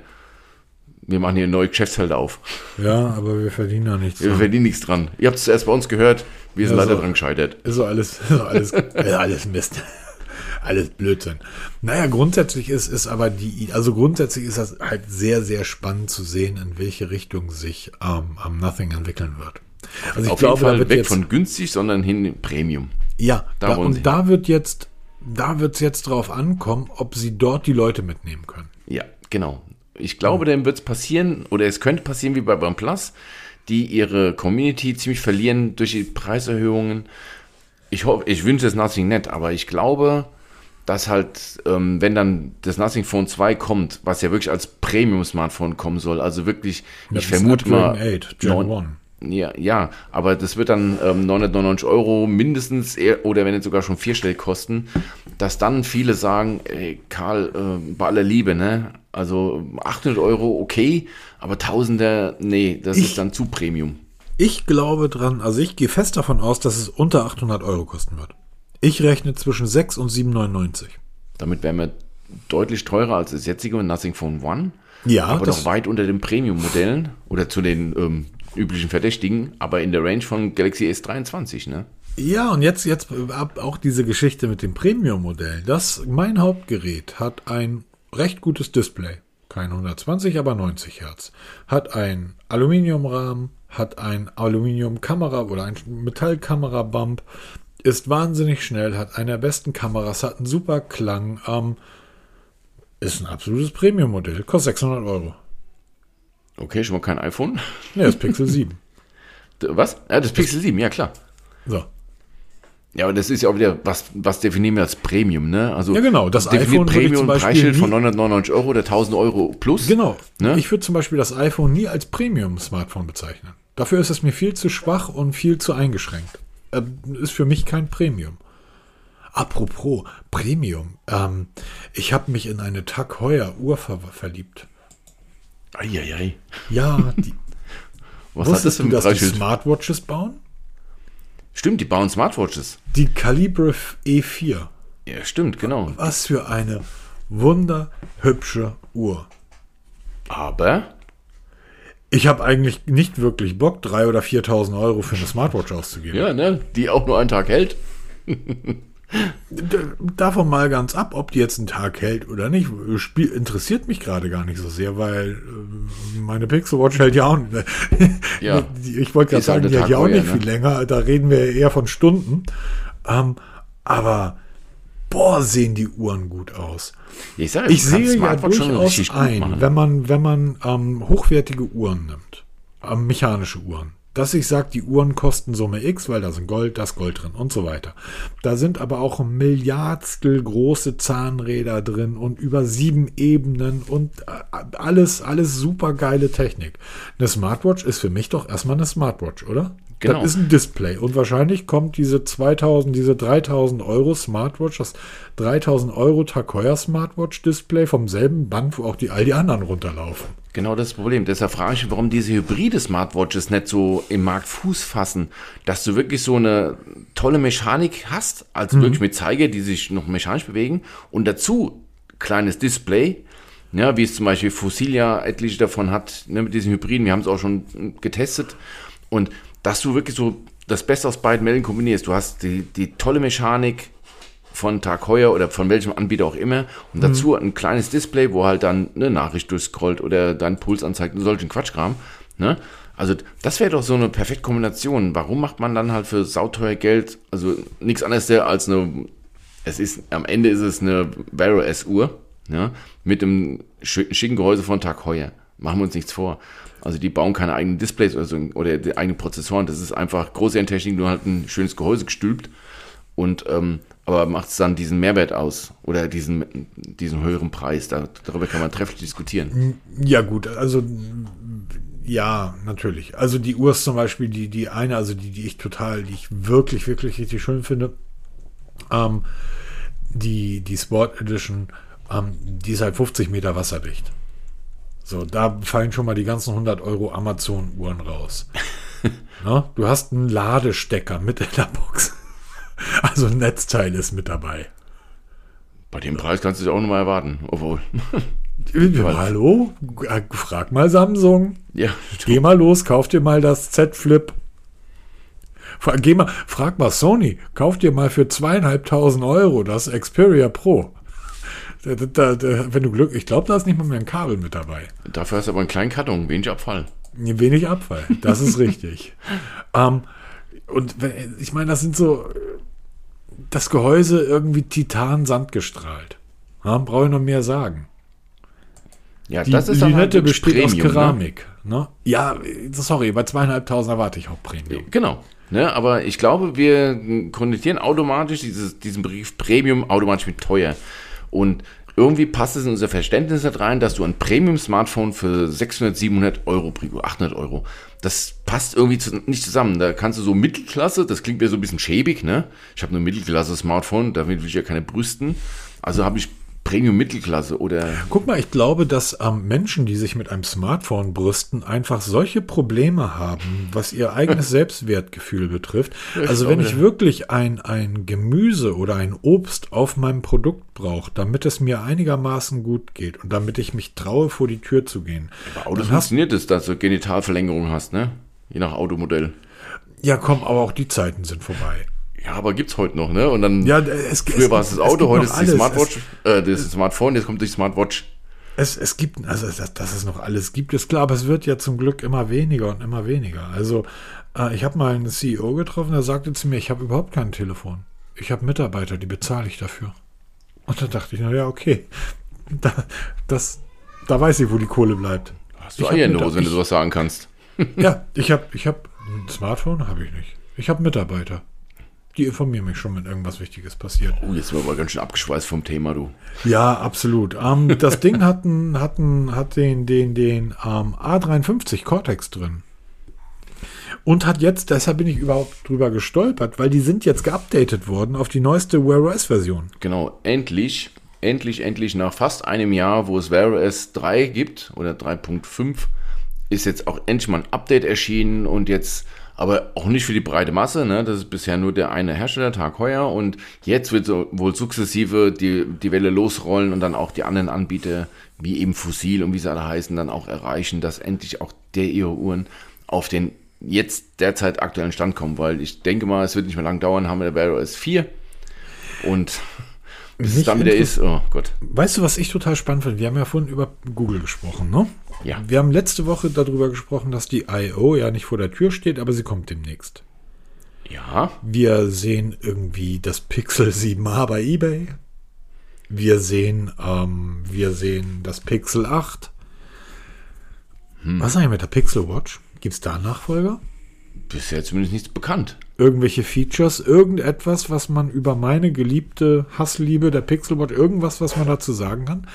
wir machen hier neue Geschäftsfelder auf. Ja, aber wir verdienen da nichts. Wir verdienen nichts dran. Ihr habt es zuerst bei uns gehört, wir sind Ja, leider so. dran gescheitert. Ist so alles, ist so alles, ist alles Mist. Alles Blödsinn. Naja, grundsätzlich ist, ist aber die, also grundsätzlich ist das halt sehr, sehr spannend zu sehen, in welche Richtung sich ähm, am Nothing entwickeln wird. Also Auf jeden glaube, Fall weg jetzt, von günstig, sondern hin Premium. Ja, da, da und hin. da wird jetzt, da wird es jetzt drauf ankommen, ob sie dort die Leute mitnehmen können. Ja, genau. Ich glaube, mhm. dann wird es passieren, oder es könnte passieren wie bei OnePlus, die ihre Community ziemlich verlieren durch die Preiserhöhungen. Ich hoffe, ich wünsche es Nothing nett, aber ich glaube, dass halt, ähm, wenn dann das Nothing Phone 2 kommt, was ja wirklich als Premium-Smartphone kommen soll, also wirklich, ja, ich vermute mal, 9, ja, ja, aber das wird dann ähm, 999 Euro mindestens eher, oder wenn nicht sogar schon vierstellig kosten, dass dann viele sagen, ey, Karl, äh, bei aller Liebe, ne? Also 800 Euro, okay, aber Tausender, nee, das Ich- ist dann zu Premium. Ich glaube dran, also ich gehe fest davon aus, dass es unter 800 Euro kosten wird. Ich rechne zwischen 6 und 7,99. Damit wären wir deutlich teurer als das jetzige Nothing Phone One, Ja, aber das, noch weit unter den Premium-Modellen oder zu den ähm, üblichen Verdächtigen, aber in der Range von Galaxy S23, ne? ja, und jetzt, jetzt auch diese Geschichte mit dem Premium-Modell. Das, mein Hauptgerät hat ein recht gutes Display. kein 120, aber 90 Hertz. Hat ein Aluminiumrahmen, hat ein Aluminiumkamera oder ein Metallkamerabump, ist wahnsinnig schnell, hat eine der besten Kameras, hat einen super Klang, ähm, ist ein absolutes Premium-Modell, kostet 600 Euro. Okay, schon mal kein iPhone. Ne, das Pixel 7. Was? Ja, das Pixel 7, ja klar. So. Ja, aber das ist ja auch wieder, was, was definieren wir als Premium, ne? Also Ja, genau, das iPhone Premium Preisschild von nie- 999 Euro oder 1000 Euro plus. Genau. Ne? Ich würde zum Beispiel das iPhone nie als Premium-Smartphone bezeichnen. Dafür ist es mir viel zu schwach und viel zu eingeschränkt. Äh, ist für mich kein Premium. Apropos Premium. Ähm, ich habe mich in eine Tag Heuer Uhr ver verliebt. Eieiei. Ja, die, Was hat das wusstest für du, ein dass die Preisschild? Smartwatches bauen? Stimmt, die bauen Smartwatches. Die Calibre E4. Ja, stimmt, genau. Was für eine wunderhübsche Uhr. Aber Ich habe eigentlich nicht wirklich Bock, 3.000 oder 4.000 Euro für eine Smartwatch auszugeben. ja, ne, die auch nur einen Tag hält. Davon mal ganz ab, ob die jetzt einen Tag hält oder nicht, Spiel interessiert mich gerade gar nicht so sehr, weil äh, meine Pixel Watch hält ja auch nicht. Ja. Ich wollte gerade halt sagen, die hält ja auch nicht ne? viel länger. Da reden wir eher von Stunden. Ähm, aber boah, sehen die Uhren gut aus. Ich sage, Ich sehe ja durchaus ein, wenn man, wenn man ähm, hochwertige Uhren nimmt, ähm, mechanische Uhren, dass ich sage, die Uhren kosten Summe X, weil da sind Gold, das Gold drin und so weiter. Da sind aber auch Milliardstel große Zahnräder drin und über sieben Ebenen und äh, alles, alles super geile Technik. Eine Smartwatch ist für mich doch erstmal eine Smartwatch, oder? Genau. Das ist ein Display. Und wahrscheinlich kommt diese 2000, diese 3000 Euro Smartwatch, das 3000 Euro Heuer Smartwatch Display vom selben Band, wo auch die all die anderen runterlaufen. Genau das Problem. Deshalb frage ich, warum diese hybride Smartwatches nicht so im Markt Fuß fassen, dass du wirklich so eine tolle Mechanik hast, also wirklich mit Zeiger, die sich noch mechanisch bewegen. Und dazu kleines Display, ja, wie es zum Beispiel Fossilia etliche davon hat, ne, mit diesen Hybriden, wir haben es auch schon getestet. Und dass du wirklich so das Beste aus beiden Welten kombinierst. Du hast die, die tolle Mechanik, von Tag Heuer oder von welchem Anbieter auch immer und dazu ein kleines Display, wo halt dann eine Nachricht durchscrollt oder deinen Puls anzeigt und solchen Quatschkram. Ne? Also das wäre doch so eine perfekte Kombination. Warum macht man dann halt für sauteuer Geld, also nichts anderes der als eine, es ist, am Ende ist es eine Vero S-Uhr, ja, mit dem schi- schicken Gehäuse von Tag Heuer. Machen wir uns nichts vor. Also die bauen keine eigenen Displays oder, so, oder die eigenen Prozessoren. Das ist einfach große Technik, nur halt ein schönes Gehäuse gestülpt. Und ähm, aber macht es dann diesen Mehrwert aus oder diesen, diesen höheren Preis? Da, darüber kann man trefflich diskutieren. Ja, gut, also ja, natürlich. Also die Uhr ist zum Beispiel die, die eine, also die, die ich total, die ich wirklich, wirklich richtig schön finde. Ähm, die, die Sport Edition, ähm, die ist halt 50 Meter wasserdicht. So, da fallen schon mal die ganzen 100 Euro Amazon-Uhren raus. Na, du hast einen Ladestecker mit in der Box. Also ein Netzteil ist mit dabei. Bei dem Preis kannst du es auch nochmal erwarten. Obwohl. Hallo? Äh, Frag mal Samsung. ja, Geh mal los, kauf dir mal das Z Flip. Geh mal, frag mal Sony, kauf dir mal für zweieinhalbtausend Euro das Xperia Pro. Da, da, da, wenn du Glück, ich glaube, da ist nicht mal mehr ein Kabel mit dabei. dafür hast du aber einen kleinen Karton, wenig Abfall. Wenig Abfall, das ist richtig. ähm, und ich meine, das sind so das Gehäuse irgendwie Titan Sand gestrahlt. Ja, Brauche ich noch mehr sagen. Ja, Die das ist dann halt Lünette wirklich besteht aus Premium, ne? Keramik. Ne? Ja, äh, sorry, bei zweieinhalbtausend erwarte ich auch Premium. Genau. Ne, aber ich glaube, wir konnotieren automatisch dieses, diesen Brief Premium automatisch mit teuer. Und irgendwie passt es in unser Verständnis nicht rein, dass du ein Premium-Smartphone für 600, 700 Euro, bringst, oder 800 Euro, das passt irgendwie zu, nicht zusammen. Da kannst du so Mittelklasse, das klingt mir so ein bisschen schäbig, ne? Ich habe eine Mittelklasse-Smartphone, damit will ich ja keine brüsten. Also habe ich Premium-Mittelklasse oder Guck mal, ich glaube, dass ähm, Menschen, die sich mit einem Smartphone brüsten, einfach solche Probleme haben, was ihr eigenes Selbstwertgefühl betrifft. Also wenn ich wirklich ein, ein Gemüse oder ein Obst auf meinem Produkt brauche, damit es mir einigermaßen gut geht und damit ich mich traue, vor die Tür zu gehen, bei Autos funktioniert es, dass du Genitalverlängerung hast, ne? Je nach Automodell. ja komm, aber auch die Zeiten sind vorbei. Ja, aber gibt's heute noch, ne? Und dann Ja, es, Früher war es das Auto, heute ist die. Smartwatch, äh, das Smartphone, jetzt kommt die Smartwatch. Es, es gibt, also dass, dass es noch alles gibt, ist klar, aber es wird ja zum Glück immer weniger und immer weniger. Also äh, ich habe mal einen CEO getroffen, der sagte zu mir, ich habe überhaupt kein Telefon. Ich habe Mitarbeiter, die bezahle ich dafür. Und da dachte ich, naja, okay, da, das, da weiß ich, wo die Kohle bleibt. Hast du Eier in der Hose, wenn du sowas sagen kannst? ja, ich habe ich hab ein Smartphone, habe ich nicht. Ich habe Mitarbeiter. Die informieren mich schon, wenn irgendwas Wichtiges passiert. Oh, jetzt sind wir aber ganz schön abgeschweißt vom Thema, du. Ja, absolut. Ähm, das Ding hat, einen, hat, einen, hat den, den, den ähm, A53 Cortex drin. Und hat jetzt, deshalb bin ich überhaupt drüber gestolpert, weil die sind jetzt geupdatet worden auf die neueste Wear OS-Version. Genau, endlich, endlich, endlich nach fast einem Jahr, wo es Wear OS 3 gibt oder 3.5, ist jetzt auch endlich mal ein Update erschienen und jetzt aber auch nicht für die breite Masse. Ne? Das ist bisher nur der eine Hersteller, Tag Heuer. Und jetzt wird so wohl sukzessive die, die Welle losrollen und dann auch die anderen Anbieter, wie eben Fossil und wie sie alle heißen, dann auch erreichen, dass endlich auch der ihre Uhren auf den jetzt derzeit aktuellen Stand kommen. Weil ich denke mal, es wird nicht mehr lang dauern, haben wir der Wear OS 4 und bis es dann wieder ist, oh Gott. Weißt du, was ich total spannend finde? Wir haben ja vorhin über Google gesprochen, ne? Ja. Wir haben letzte Woche darüber gesprochen, dass die I.O. ja nicht vor der Tür steht, aber sie kommt demnächst. Ja. Wir sehen irgendwie das Pixel 7a bei eBay. Wir sehen, ähm, wir sehen das Pixel 8. Hm. Was ist eigentlich mit der Pixel Watch? Gibt es da einen Nachfolger? Bisher zumindest nichts bekannt. Irgendwelche Features, irgendetwas, was man über meine geliebte Hassliebe der Pixel Watch, irgendwas, was man dazu sagen kann?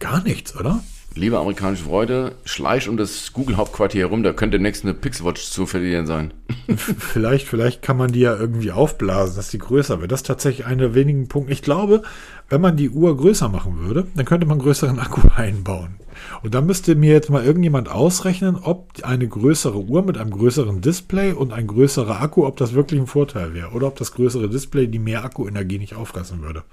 Gar nichts, oder? Liebe amerikanische Freunde, schleicht um das Google-Hauptquartier herum, da könnte demnächst eine Pixelwatch zu verlieren sein. vielleicht, vielleicht kann man die ja irgendwie aufblasen, dass die größer wird. Das ist tatsächlich einer der wenigen Punkte. Ich glaube, wenn man die Uhr größer machen würde, dann könnte man größeren Akku einbauen. Und dann müsste mir jetzt mal irgendjemand ausrechnen, ob eine größere Uhr mit einem größeren Display und ein größerer Akku, ob das wirklich ein Vorteil wäre. Oder ob das größere Display die mehr Akkuenergie nicht auffressen würde.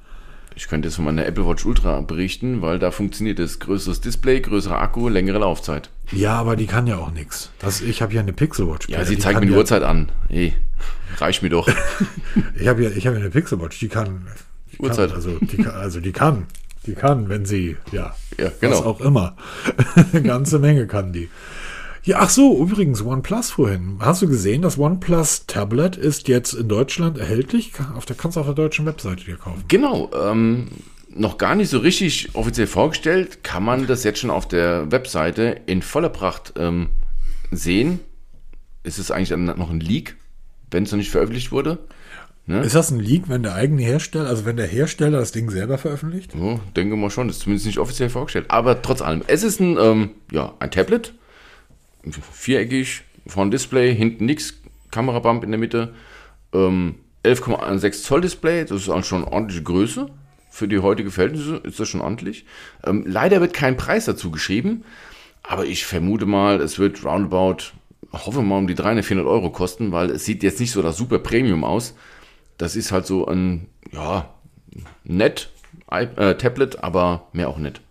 Ich könnte jetzt von meiner Apple Watch Ultra berichten, weil da funktioniert es. Größeres Display, größerer Akku, längere Laufzeit. Ja, aber die kann ja auch nichts. Ich habe ja eine Pixel Watch. Ja, sie zeigt mir die ja Uhrzeit an. Hey, reicht mir doch. ich habe ja, hab ja eine Pixel Watch, die kann. Die Uhrzeit. Kann, also, die kann, also die kann. Die kann, wenn sie, ja, ja genau. was auch immer. Eine ganze Menge kann die. Ja, ach so, übrigens, OnePlus vorhin. Hast du gesehen, das OnePlus Tablet ist jetzt in Deutschland erhältlich? Auf der, kannst du auf der deutschen Webseite dir kaufen. Genau, ähm, noch gar nicht so richtig offiziell vorgestellt. Kann man das jetzt schon auf der Webseite in voller Pracht ähm, sehen? Ist es eigentlich noch ein Leak, wenn es noch nicht veröffentlicht wurde? Ne? Ist das ein Leak, wenn der eigene Hersteller, also wenn der Hersteller das Ding selber veröffentlicht? Ja, denke mal schon, das ist zumindest nicht offiziell vorgestellt. Aber trotz allem, es ist ein, ähm, ja, ein Tablet viereckig, vorne Display, hinten nichts, Kamerabump in der Mitte, ähm, 11,16 Zoll Display, das ist auch schon eine ordentliche Größe. Für die heutige Verhältnisse ist das schon ordentlich. Ähm, leider wird kein Preis dazu geschrieben, aber ich vermute mal, es wird roundabout, hoffe mal, um die 300, 400 Euro kosten, weil es sieht jetzt nicht so das super Premium aus. Das ist halt so ein, ja, nett äh, Tablet, aber mehr auch nett.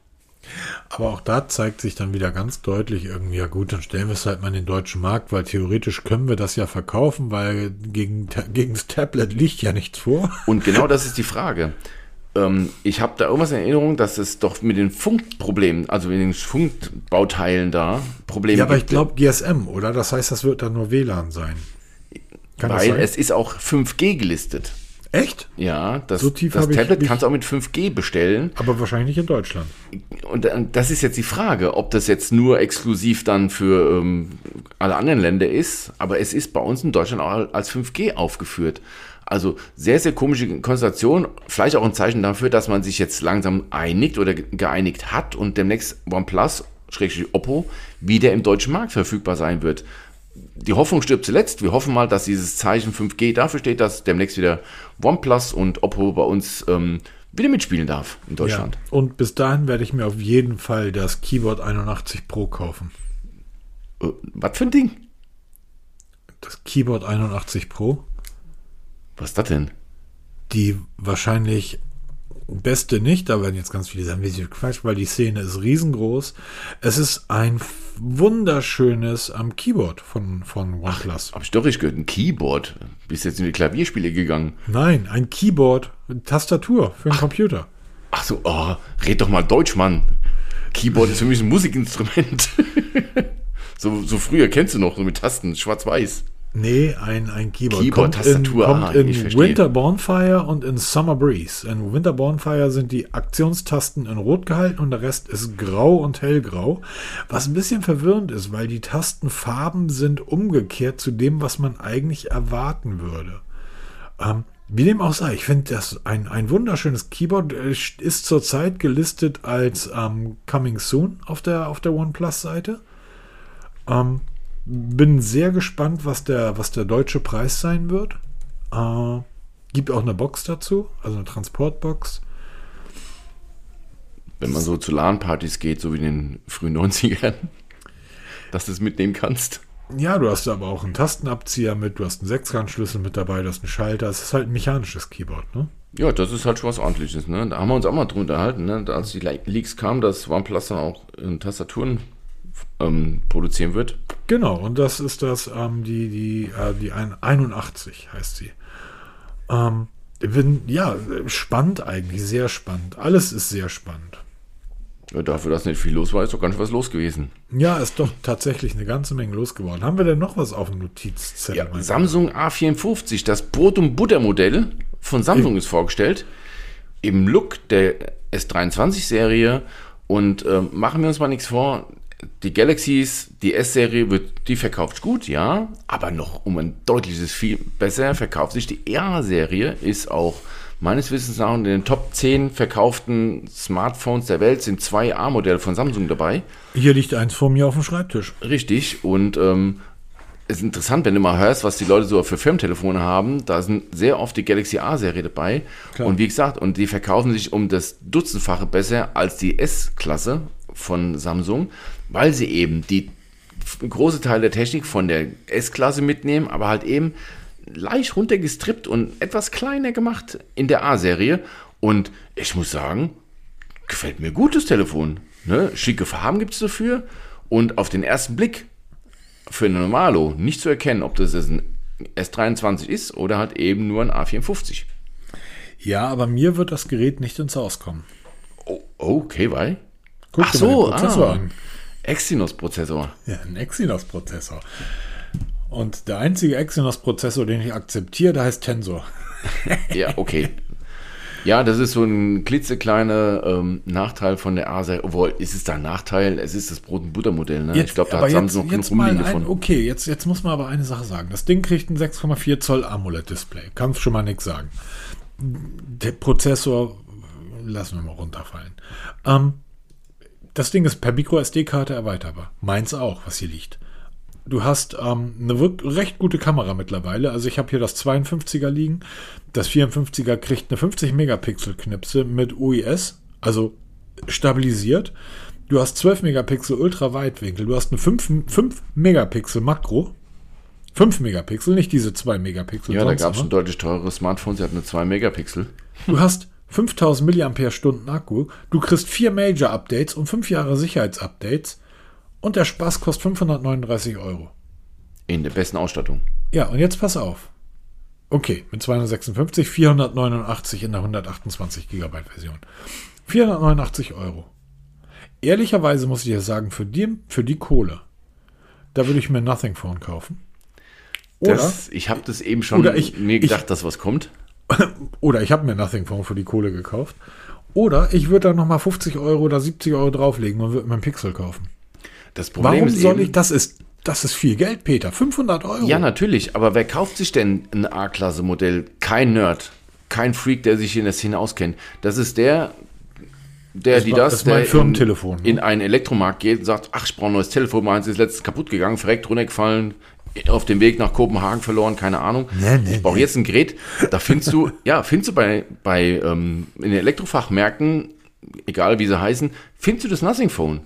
Aber auch da zeigt sich dann wieder ganz deutlich irgendwie, ja gut, dann stellen wir es halt mal in den deutschen Markt, weil theoretisch können wir das ja verkaufen, weil gegen, gegen das Tablet liegt ja nichts vor. Und genau das ist die Frage. Ähm, ich habe da irgendwas in Erinnerung, dass es doch mit den Funkproblemen, also mit den Funkbauteilen da Probleme gibt. Ja, aber ich glaube GSM, oder? Das heißt, das wird dann nur WLAN sein. Kann weil es ist auch 5G gelistet. Echt? Ja, das, so das Tablet kannst du auch mit 5G bestellen. Aber wahrscheinlich nicht in Deutschland. Und das ist jetzt die Frage, ob das jetzt nur exklusiv dann für ähm, alle anderen Länder ist. Aber es ist bei uns in Deutschland auch als 5G aufgeführt. Also sehr, sehr komische Konstellation. Vielleicht auch ein Zeichen dafür, dass man sich jetzt langsam einigt oder geeinigt hat und demnächst OnePlus, Oppo, wieder im deutschen Markt verfügbar sein wird die Hoffnung stirbt zuletzt. Wir hoffen mal, dass dieses Zeichen 5G dafür steht, dass demnächst wieder OnePlus und Oppo bei uns ähm, wieder mitspielen darf in Deutschland. Ja, und bis dahin werde ich mir auf jeden Fall das Keyboard 81 Pro kaufen. Äh, was für ein Ding? Das Keyboard 81 Pro. Was ist das denn? Die wahrscheinlich beste nicht, da werden jetzt ganz viele sagen, wie sie Quatsch, weil die Szene ist riesengroß. Es ist ein wunderschönes am Keyboard von, von OnePlus. Ach, hab ich doch richtig gehört, ein Keyboard. Bist jetzt in die Klavierspiele gegangen? Nein, ein Keyboard, Tastatur für einen Ach. Computer. Ach so, oh, red doch mal Deutsch, Mann. Keyboard ist für mich ein Musikinstrument. so, so früher kennst du noch, so mit Tasten, schwarz-weiß. Nee, ein, ein Keyboard. Keyboard, kommt in, kommt ah, in. Winter Bonfire und in Summer Breeze. In Winter Bonfire sind die Aktionstasten in Rot gehalten und der Rest ist grau und hellgrau. Was ein bisschen verwirrend ist, weil die Tastenfarben sind umgekehrt zu dem, was man eigentlich erwarten würde. Ähm, wie dem auch sei, ich finde das ein, ein wunderschönes Keyboard. äh, Ist zurzeit gelistet als ähm, Coming Soon auf der, auf der OnePlus-Seite. Ähm, bin sehr gespannt, was der, was der deutsche Preis sein wird. Äh, gibt auch eine Box dazu, also eine Transportbox. Wenn man so zu LAN-Partys geht, so wie in den frühen 90ern, dass du es mitnehmen kannst. Ja, du hast aber auch einen Tastenabzieher mit, du hast einen Sechskantschlüssel mit dabei, du hast einen Schalter. Es ist halt ein mechanisches Keyboard, ne? Ja, das ist halt schon was ordentliches. Ne? Da haben wir uns auch mal drüber unterhalten, ne? als die Le- Leaks kamen, dass OnePlus dann auch in Tastaturen ähm, produzieren wird. Genau, und das ist das, ähm, die, die, äh, die ein- 81 heißt sie. Ähm, ich bin, ja, spannend eigentlich, sehr spannend. Alles ist sehr spannend. Ja, dafür, dass nicht viel los war, ist doch ganz schön was los gewesen. Ja, ist doch tatsächlich eine ganze Menge losgeworden. Haben wir denn noch was auf dem Notizzettel? Ja, Samsung A54, das Brot- und Butter-Modell von Samsung ist vorgestellt. Im Look der S23-Serie. Und ähm, machen wir uns mal nichts vor. Die Galaxies, die S-Serie, wird, die verkauft gut, ja. Aber noch um ein deutliches viel besser verkauft sich die R-Serie. Ist auch meines Wissens nach in den Top 10 verkauften Smartphones der Welt sind zwei A-Modelle von Samsung dabei. Hier liegt eins vor mir auf dem Schreibtisch. Richtig. Und ähm, es ist interessant, wenn du mal hörst, was die Leute so für Firmentelefone haben. Da sind sehr oft die Galaxy A-Serie dabei. Klar. Und wie gesagt, und die verkaufen sich um das Dutzendfache besser als die S-Klasse von Samsung, weil sie eben die große Teil der Technik von der S-Klasse mitnehmen, aber halt eben leicht runtergestrippt und etwas kleiner gemacht in der A-Serie. Und ich muss sagen, gefällt mir gut das Telefon. Ne? Schicke Farben gibt es dafür. Und auf den ersten Blick für eine Normalo nicht zu erkennen, ob das ein S23 ist oder halt eben nur ein A54. Ja, aber mir wird das Gerät nicht ins Haus kommen. Oh, okay, weil? Guck Ach so, den Prozessor ah. an. Exynos-Prozessor. Ja, ein Exynos-Prozessor. Und der einzige Exynos-Prozessor, den ich akzeptiere, der heißt Tensor. Ja, okay. Ja, das ist so ein klitzekleiner ähm, Nachteil von der A-Serie. Obwohl, ist es da ein Nachteil? Es ist das Brot- und Buttermodell. Ne? ich glaube, da hat Samsung noch jetzt, genug jetzt rumliegen davon. Okay, jetzt, jetzt muss man aber eine Sache sagen. Das Ding kriegt ein 6,4 Zoll AMOLED-Display. Kannst schon mal nichts sagen. Der Prozessor lassen wir mal runterfallen. Ähm, das Ding ist per Micro-SD-Karte erweiterbar. Meins auch, was hier liegt. Du hast ähm, eine recht gute Kamera mittlerweile. Also ich habe hier das 52er liegen. Das 54er kriegt eine 50 Megapixel Knipse mit UIS, also stabilisiert. Du hast 12 Megapixel Ultraweitwinkel. Du hast eine 5, 5 Megapixel Makro. 5 Megapixel, nicht diese 2 Megapixel. Ja, da gab es schon deutlich teurere Smartphones, die hatten nur 2 Megapixel. Du hast 5000 mAh Akku. Du kriegst vier Major Updates und fünf Jahre Sicherheitsupdates. Und der Spaß kostet 539 Euro. In der besten Ausstattung. Ja, und jetzt pass auf. Okay, mit 256, 489 in der 128 GB Version. 489 Euro. Ehrlicherweise muss ich dir sagen, für die, für die Kohle, da würde ich mir Nothing Phone kaufen. Oder, Das, ich habe das eben schon Oder ich- mir ich- gedacht, dass was kommt. oder ich habe mir Nothing Phone für die Kohle gekauft. Oder ich würde da nochmal 50 Euro oder 70 Euro drauflegen und würde mir einen Pixel kaufen. Das Problem Warum ist soll eben, ich, das ist, das ist viel Geld, Peter. 500 Euro. Ja, natürlich, aber wer kauft sich denn ein A-Klasse-Modell? Kein Nerd, kein Freak, der sich in der Szene auskennt. Das ist der, der, die war- das, das der Firmentelefon, in, ne? in einen Elektromarkt geht und sagt, ach, ich brauche ein neues Telefon, meins ist letztens kaputt gegangen, verreckt, runtergefallen, auf dem Weg nach Kopenhagen verloren, keine Ahnung. Nee, nee, ich brauche jetzt ein Gerät, da findest du, ja, findest du bei, bei ähm, in den Elektrofachmärkten, egal wie sie heißen, findest du das Nothing Phone.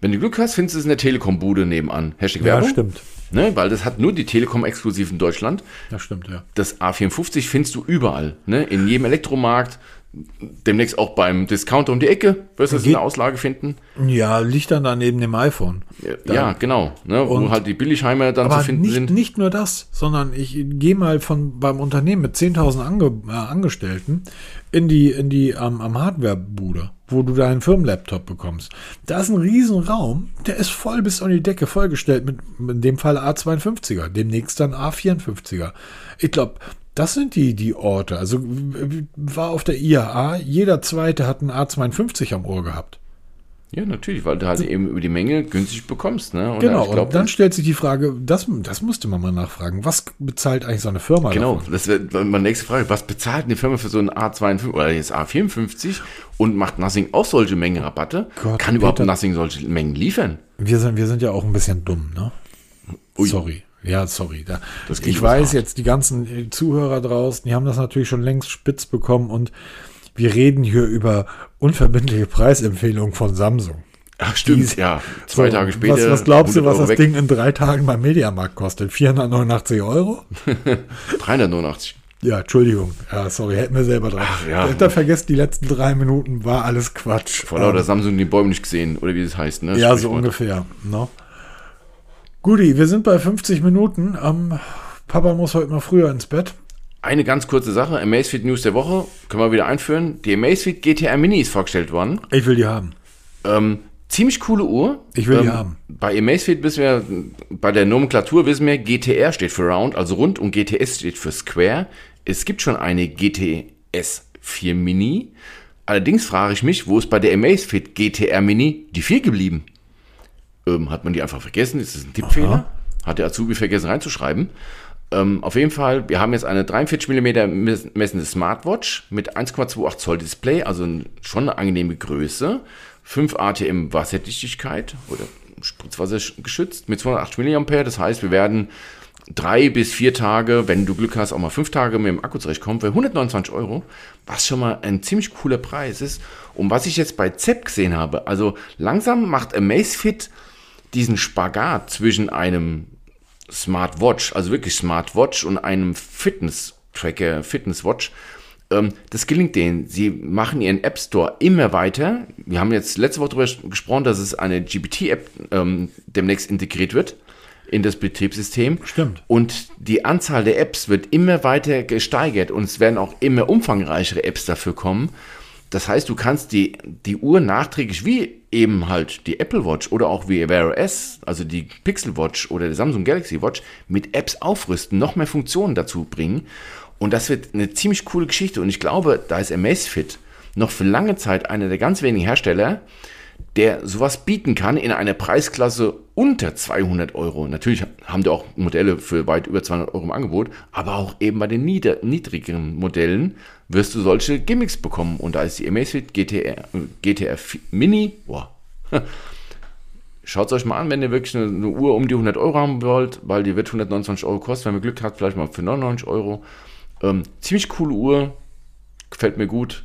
Wenn du Glück hast, findest du es in der Telekom-Bude nebenan. Hashtag ja Werbung. stimmt. Ne, weil das hat nur die Telekom exklusiv in Deutschland. Das stimmt, ja. Das A54 findest du überall. Ne? In jedem Elektromarkt, demnächst auch beim Discounter um die Ecke wirst du es in der Auslage finden. Ja, liegt dann da neben dem iPhone. ja, genau. Ne, wo Und- halt die Billigheimer dann zu finden nicht, sind. nicht nur das, sondern ich gehe mal von beim Unternehmen mit 10.000 Ange äh, Angestellten in die, in die am am Hardwarebude, wo du deinen Firmenlaptop bekommst. Da ist ein Riesenraum, der ist voll bis an die Decke vollgestellt mit, in dem Fall A52er, demnächst dann A54er. Ich glaube, das sind die, die Orte. Also war auf der IAA, jeder zweite hat einen A52 am Ohr gehabt. Ja, natürlich, weil du halt eben über die Menge günstig bekommst. Ne? Und Genau, glaub, und dann stellt sich die Frage, das, das musste man mal nachfragen, was bezahlt eigentlich so eine Firma Genau, davon? das wäre meine nächste Frage. Was bezahlt eine Firma für so ein A52 oder jetzt A54 und macht Nothing auch solche Mengenrabatte? Gott, Kann überhaupt Peter. Nothing solche Mengen liefern? Wir sind, wir sind ja auch ein bisschen dumm, ne? Ui. Sorry. Ja, sorry. Da, ich weiß jetzt, die ganzen äh, Zuhörer draußen, die haben das natürlich schon längst spitz bekommen und wir reden hier über unverbindliche Preisempfehlungen von Samsung. Ach, stimmt, Die- ja. Zwei So, Tage später. Was, was glaubst du, 100 was das weg. Ding in drei Tagen beim Mediamarkt kostet? 489 Euro? 389. Ja, Entschuldigung. Ja, sorry, hätten wir selber dran. Ach, ja. Da vergesst, die letzten drei Minuten war alles Quatsch. Vor lauter Samsung die Bäume nicht gesehen, oder wie das heißt, ne? Ja, so ungefähr. Ne? Guti, wir sind bei 50 Minuten. Ähm, Papa muss heute mal früher ins Bett. Eine ganz kurze Sache, Amazfit News der Woche, können wir wieder einführen. Die Amazfit GTR Mini ist vorgestellt worden. Ich will die haben. Ähm, ziemlich coole Uhr. Ich will die ähm, haben. Bei Amazfit wissen wir, bei der Nomenklatur wissen wir, GTR steht für Round, also rund, und GTS steht für Square. Es gibt schon eine GTS 4 Mini. Allerdings frage ich mich, wo ist bei der Amazfit GTR Mini die 4 geblieben? Ähm, hat man die einfach vergessen? Ist das ein Tippfehler? Hat der Azubi vergessen reinzuschreiben? Ähm, auf jeden Fall, wir haben jetzt eine 43 mm messende Smartwatch mit 1,28 Zoll Display, also schon eine angenehme Größe. 5 ATM Wasserdichtigkeit oder Spritzwasser geschützt mit 280 mAh. Das heißt, wir werden drei bis vier Tage, wenn du Glück hast, auch mal fünf Tage mit dem Akku zurechtkommen für 129 Euro, was schon mal ein ziemlich cooler Preis ist. Und was ich jetzt bei ZEP gesehen habe, also langsam macht Amazfit diesen Spagat zwischen einem Smartwatch, also wirklich Smartwatch und einem Fitness-Tracker, Fitnesswatch. Ähm, das gelingt denen. Sie machen ihren App Store immer weiter. Wir haben jetzt letzte Woche darüber gesprochen, dass es eine GPT-App ähm, demnächst integriert wird in das Betriebssystem. Stimmt. Und die Anzahl der Apps wird immer weiter gesteigert und es werden auch immer umfangreichere Apps dafür kommen. Das heißt, du kannst die, die Uhr nachträglich wie eben halt die Apple Watch oder auch wie Wear OS, also die Pixel Watch oder die Samsung Galaxy Watch mit Apps aufrüsten, noch mehr Funktionen dazu bringen. Und das wird eine ziemlich coole Geschichte. Und ich glaube, da ist Amazfit noch für lange Zeit einer der ganz wenigen Hersteller, der sowas bieten kann in einer Preisklasse unter 200 Euro. Natürlich haben die auch Modelle für weit über 200 Euro im Angebot, aber auch eben bei den niedrigeren Modellen wirst du solche Gimmicks bekommen. Und da ist die Amazfit GTR, GTR Mini, boah, Schaut es euch mal an, wenn ihr wirklich eine, eine Uhr um die 100 Euro haben wollt, weil die wird 129 Euro kosten. Wenn ihr Glück habt, vielleicht mal für 99 Euro. Ähm, ziemlich coole Uhr, gefällt mir gut.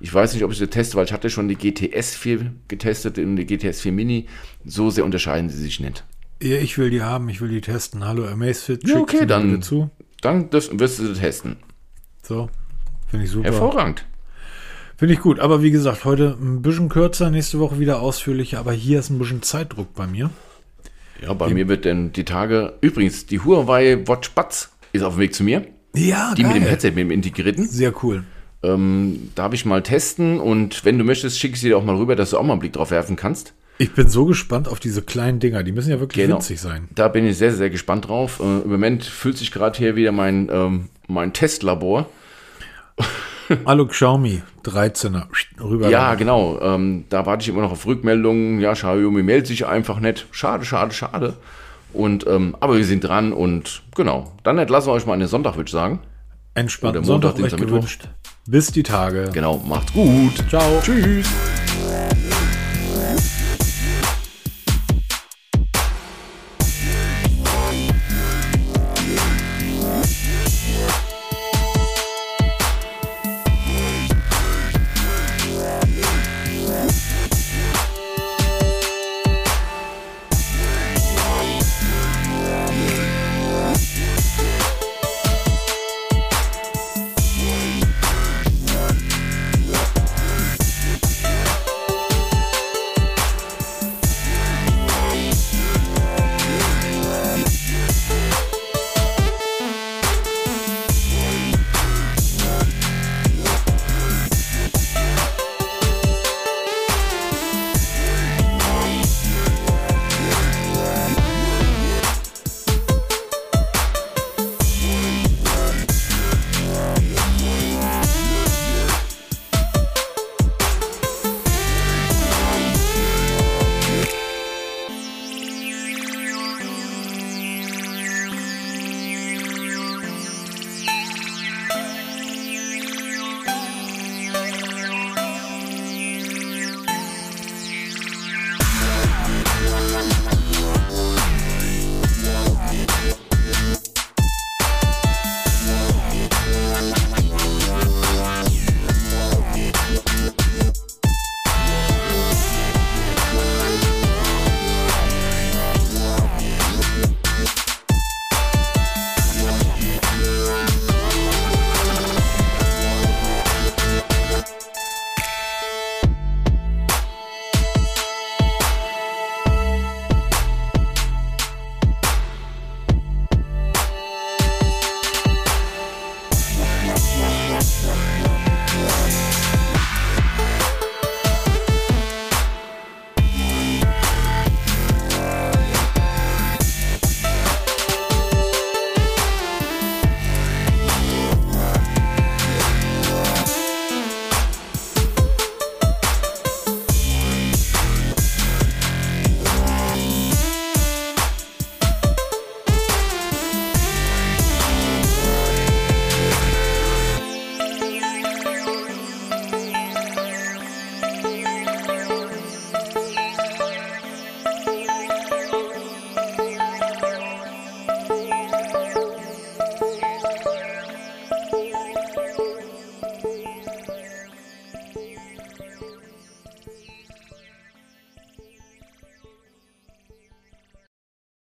Ich weiß nicht, ob ich sie teste, weil ich hatte schon die GTS 4 getestet und die GTS 4 Mini. So sehr unterscheiden sie sich nicht. Ja, ich will die haben, ich will die testen. Hallo, Amazfit, Ja, okay, dann- bitte zu. Dann dürf, wirst du sie testen. So, finde ich super. Hervorragend. Finde ich gut. Aber wie gesagt, heute ein bisschen kürzer, nächste Woche wieder ausführlicher. Aber hier ist ein bisschen Zeitdruck bei mir. Ja, bei mir wird denn die Tage. Übrigens, die Huawei Watch Buds ist auf dem Weg zu mir. Ja, Die mit dem Headset, mit dem integrierten. Sehr cool. Ähm, darf ich mal testen und wenn du möchtest, schicke ich sie dir auch mal rüber, dass du auch mal einen Blick drauf werfen kannst. Ich bin so gespannt auf diese kleinen Dinger. Die müssen ja wirklich Genau. winzig sein. Da bin ich sehr, sehr gespannt drauf. Äh, Im Moment fühlt sich gerade hier wieder mein, ähm, mein Testlabor. Hallo Xiaomi, 13er. Rüber. Ja, genau. Ähm, da warte ich immer noch auf Rückmeldungen. Ja, Xiaomi meldet sich einfach nicht. Schade, schade, schade. Und, ähm, aber wir sind dran und genau. Dann entlassen wir euch mal einen Sonntag, würde ich sagen. Entspannten Oder Montag, Sonntag Dienstag, Mittwoch. gewünscht. Bis die Tage. Genau, macht's gut. Ciao. Tschüss.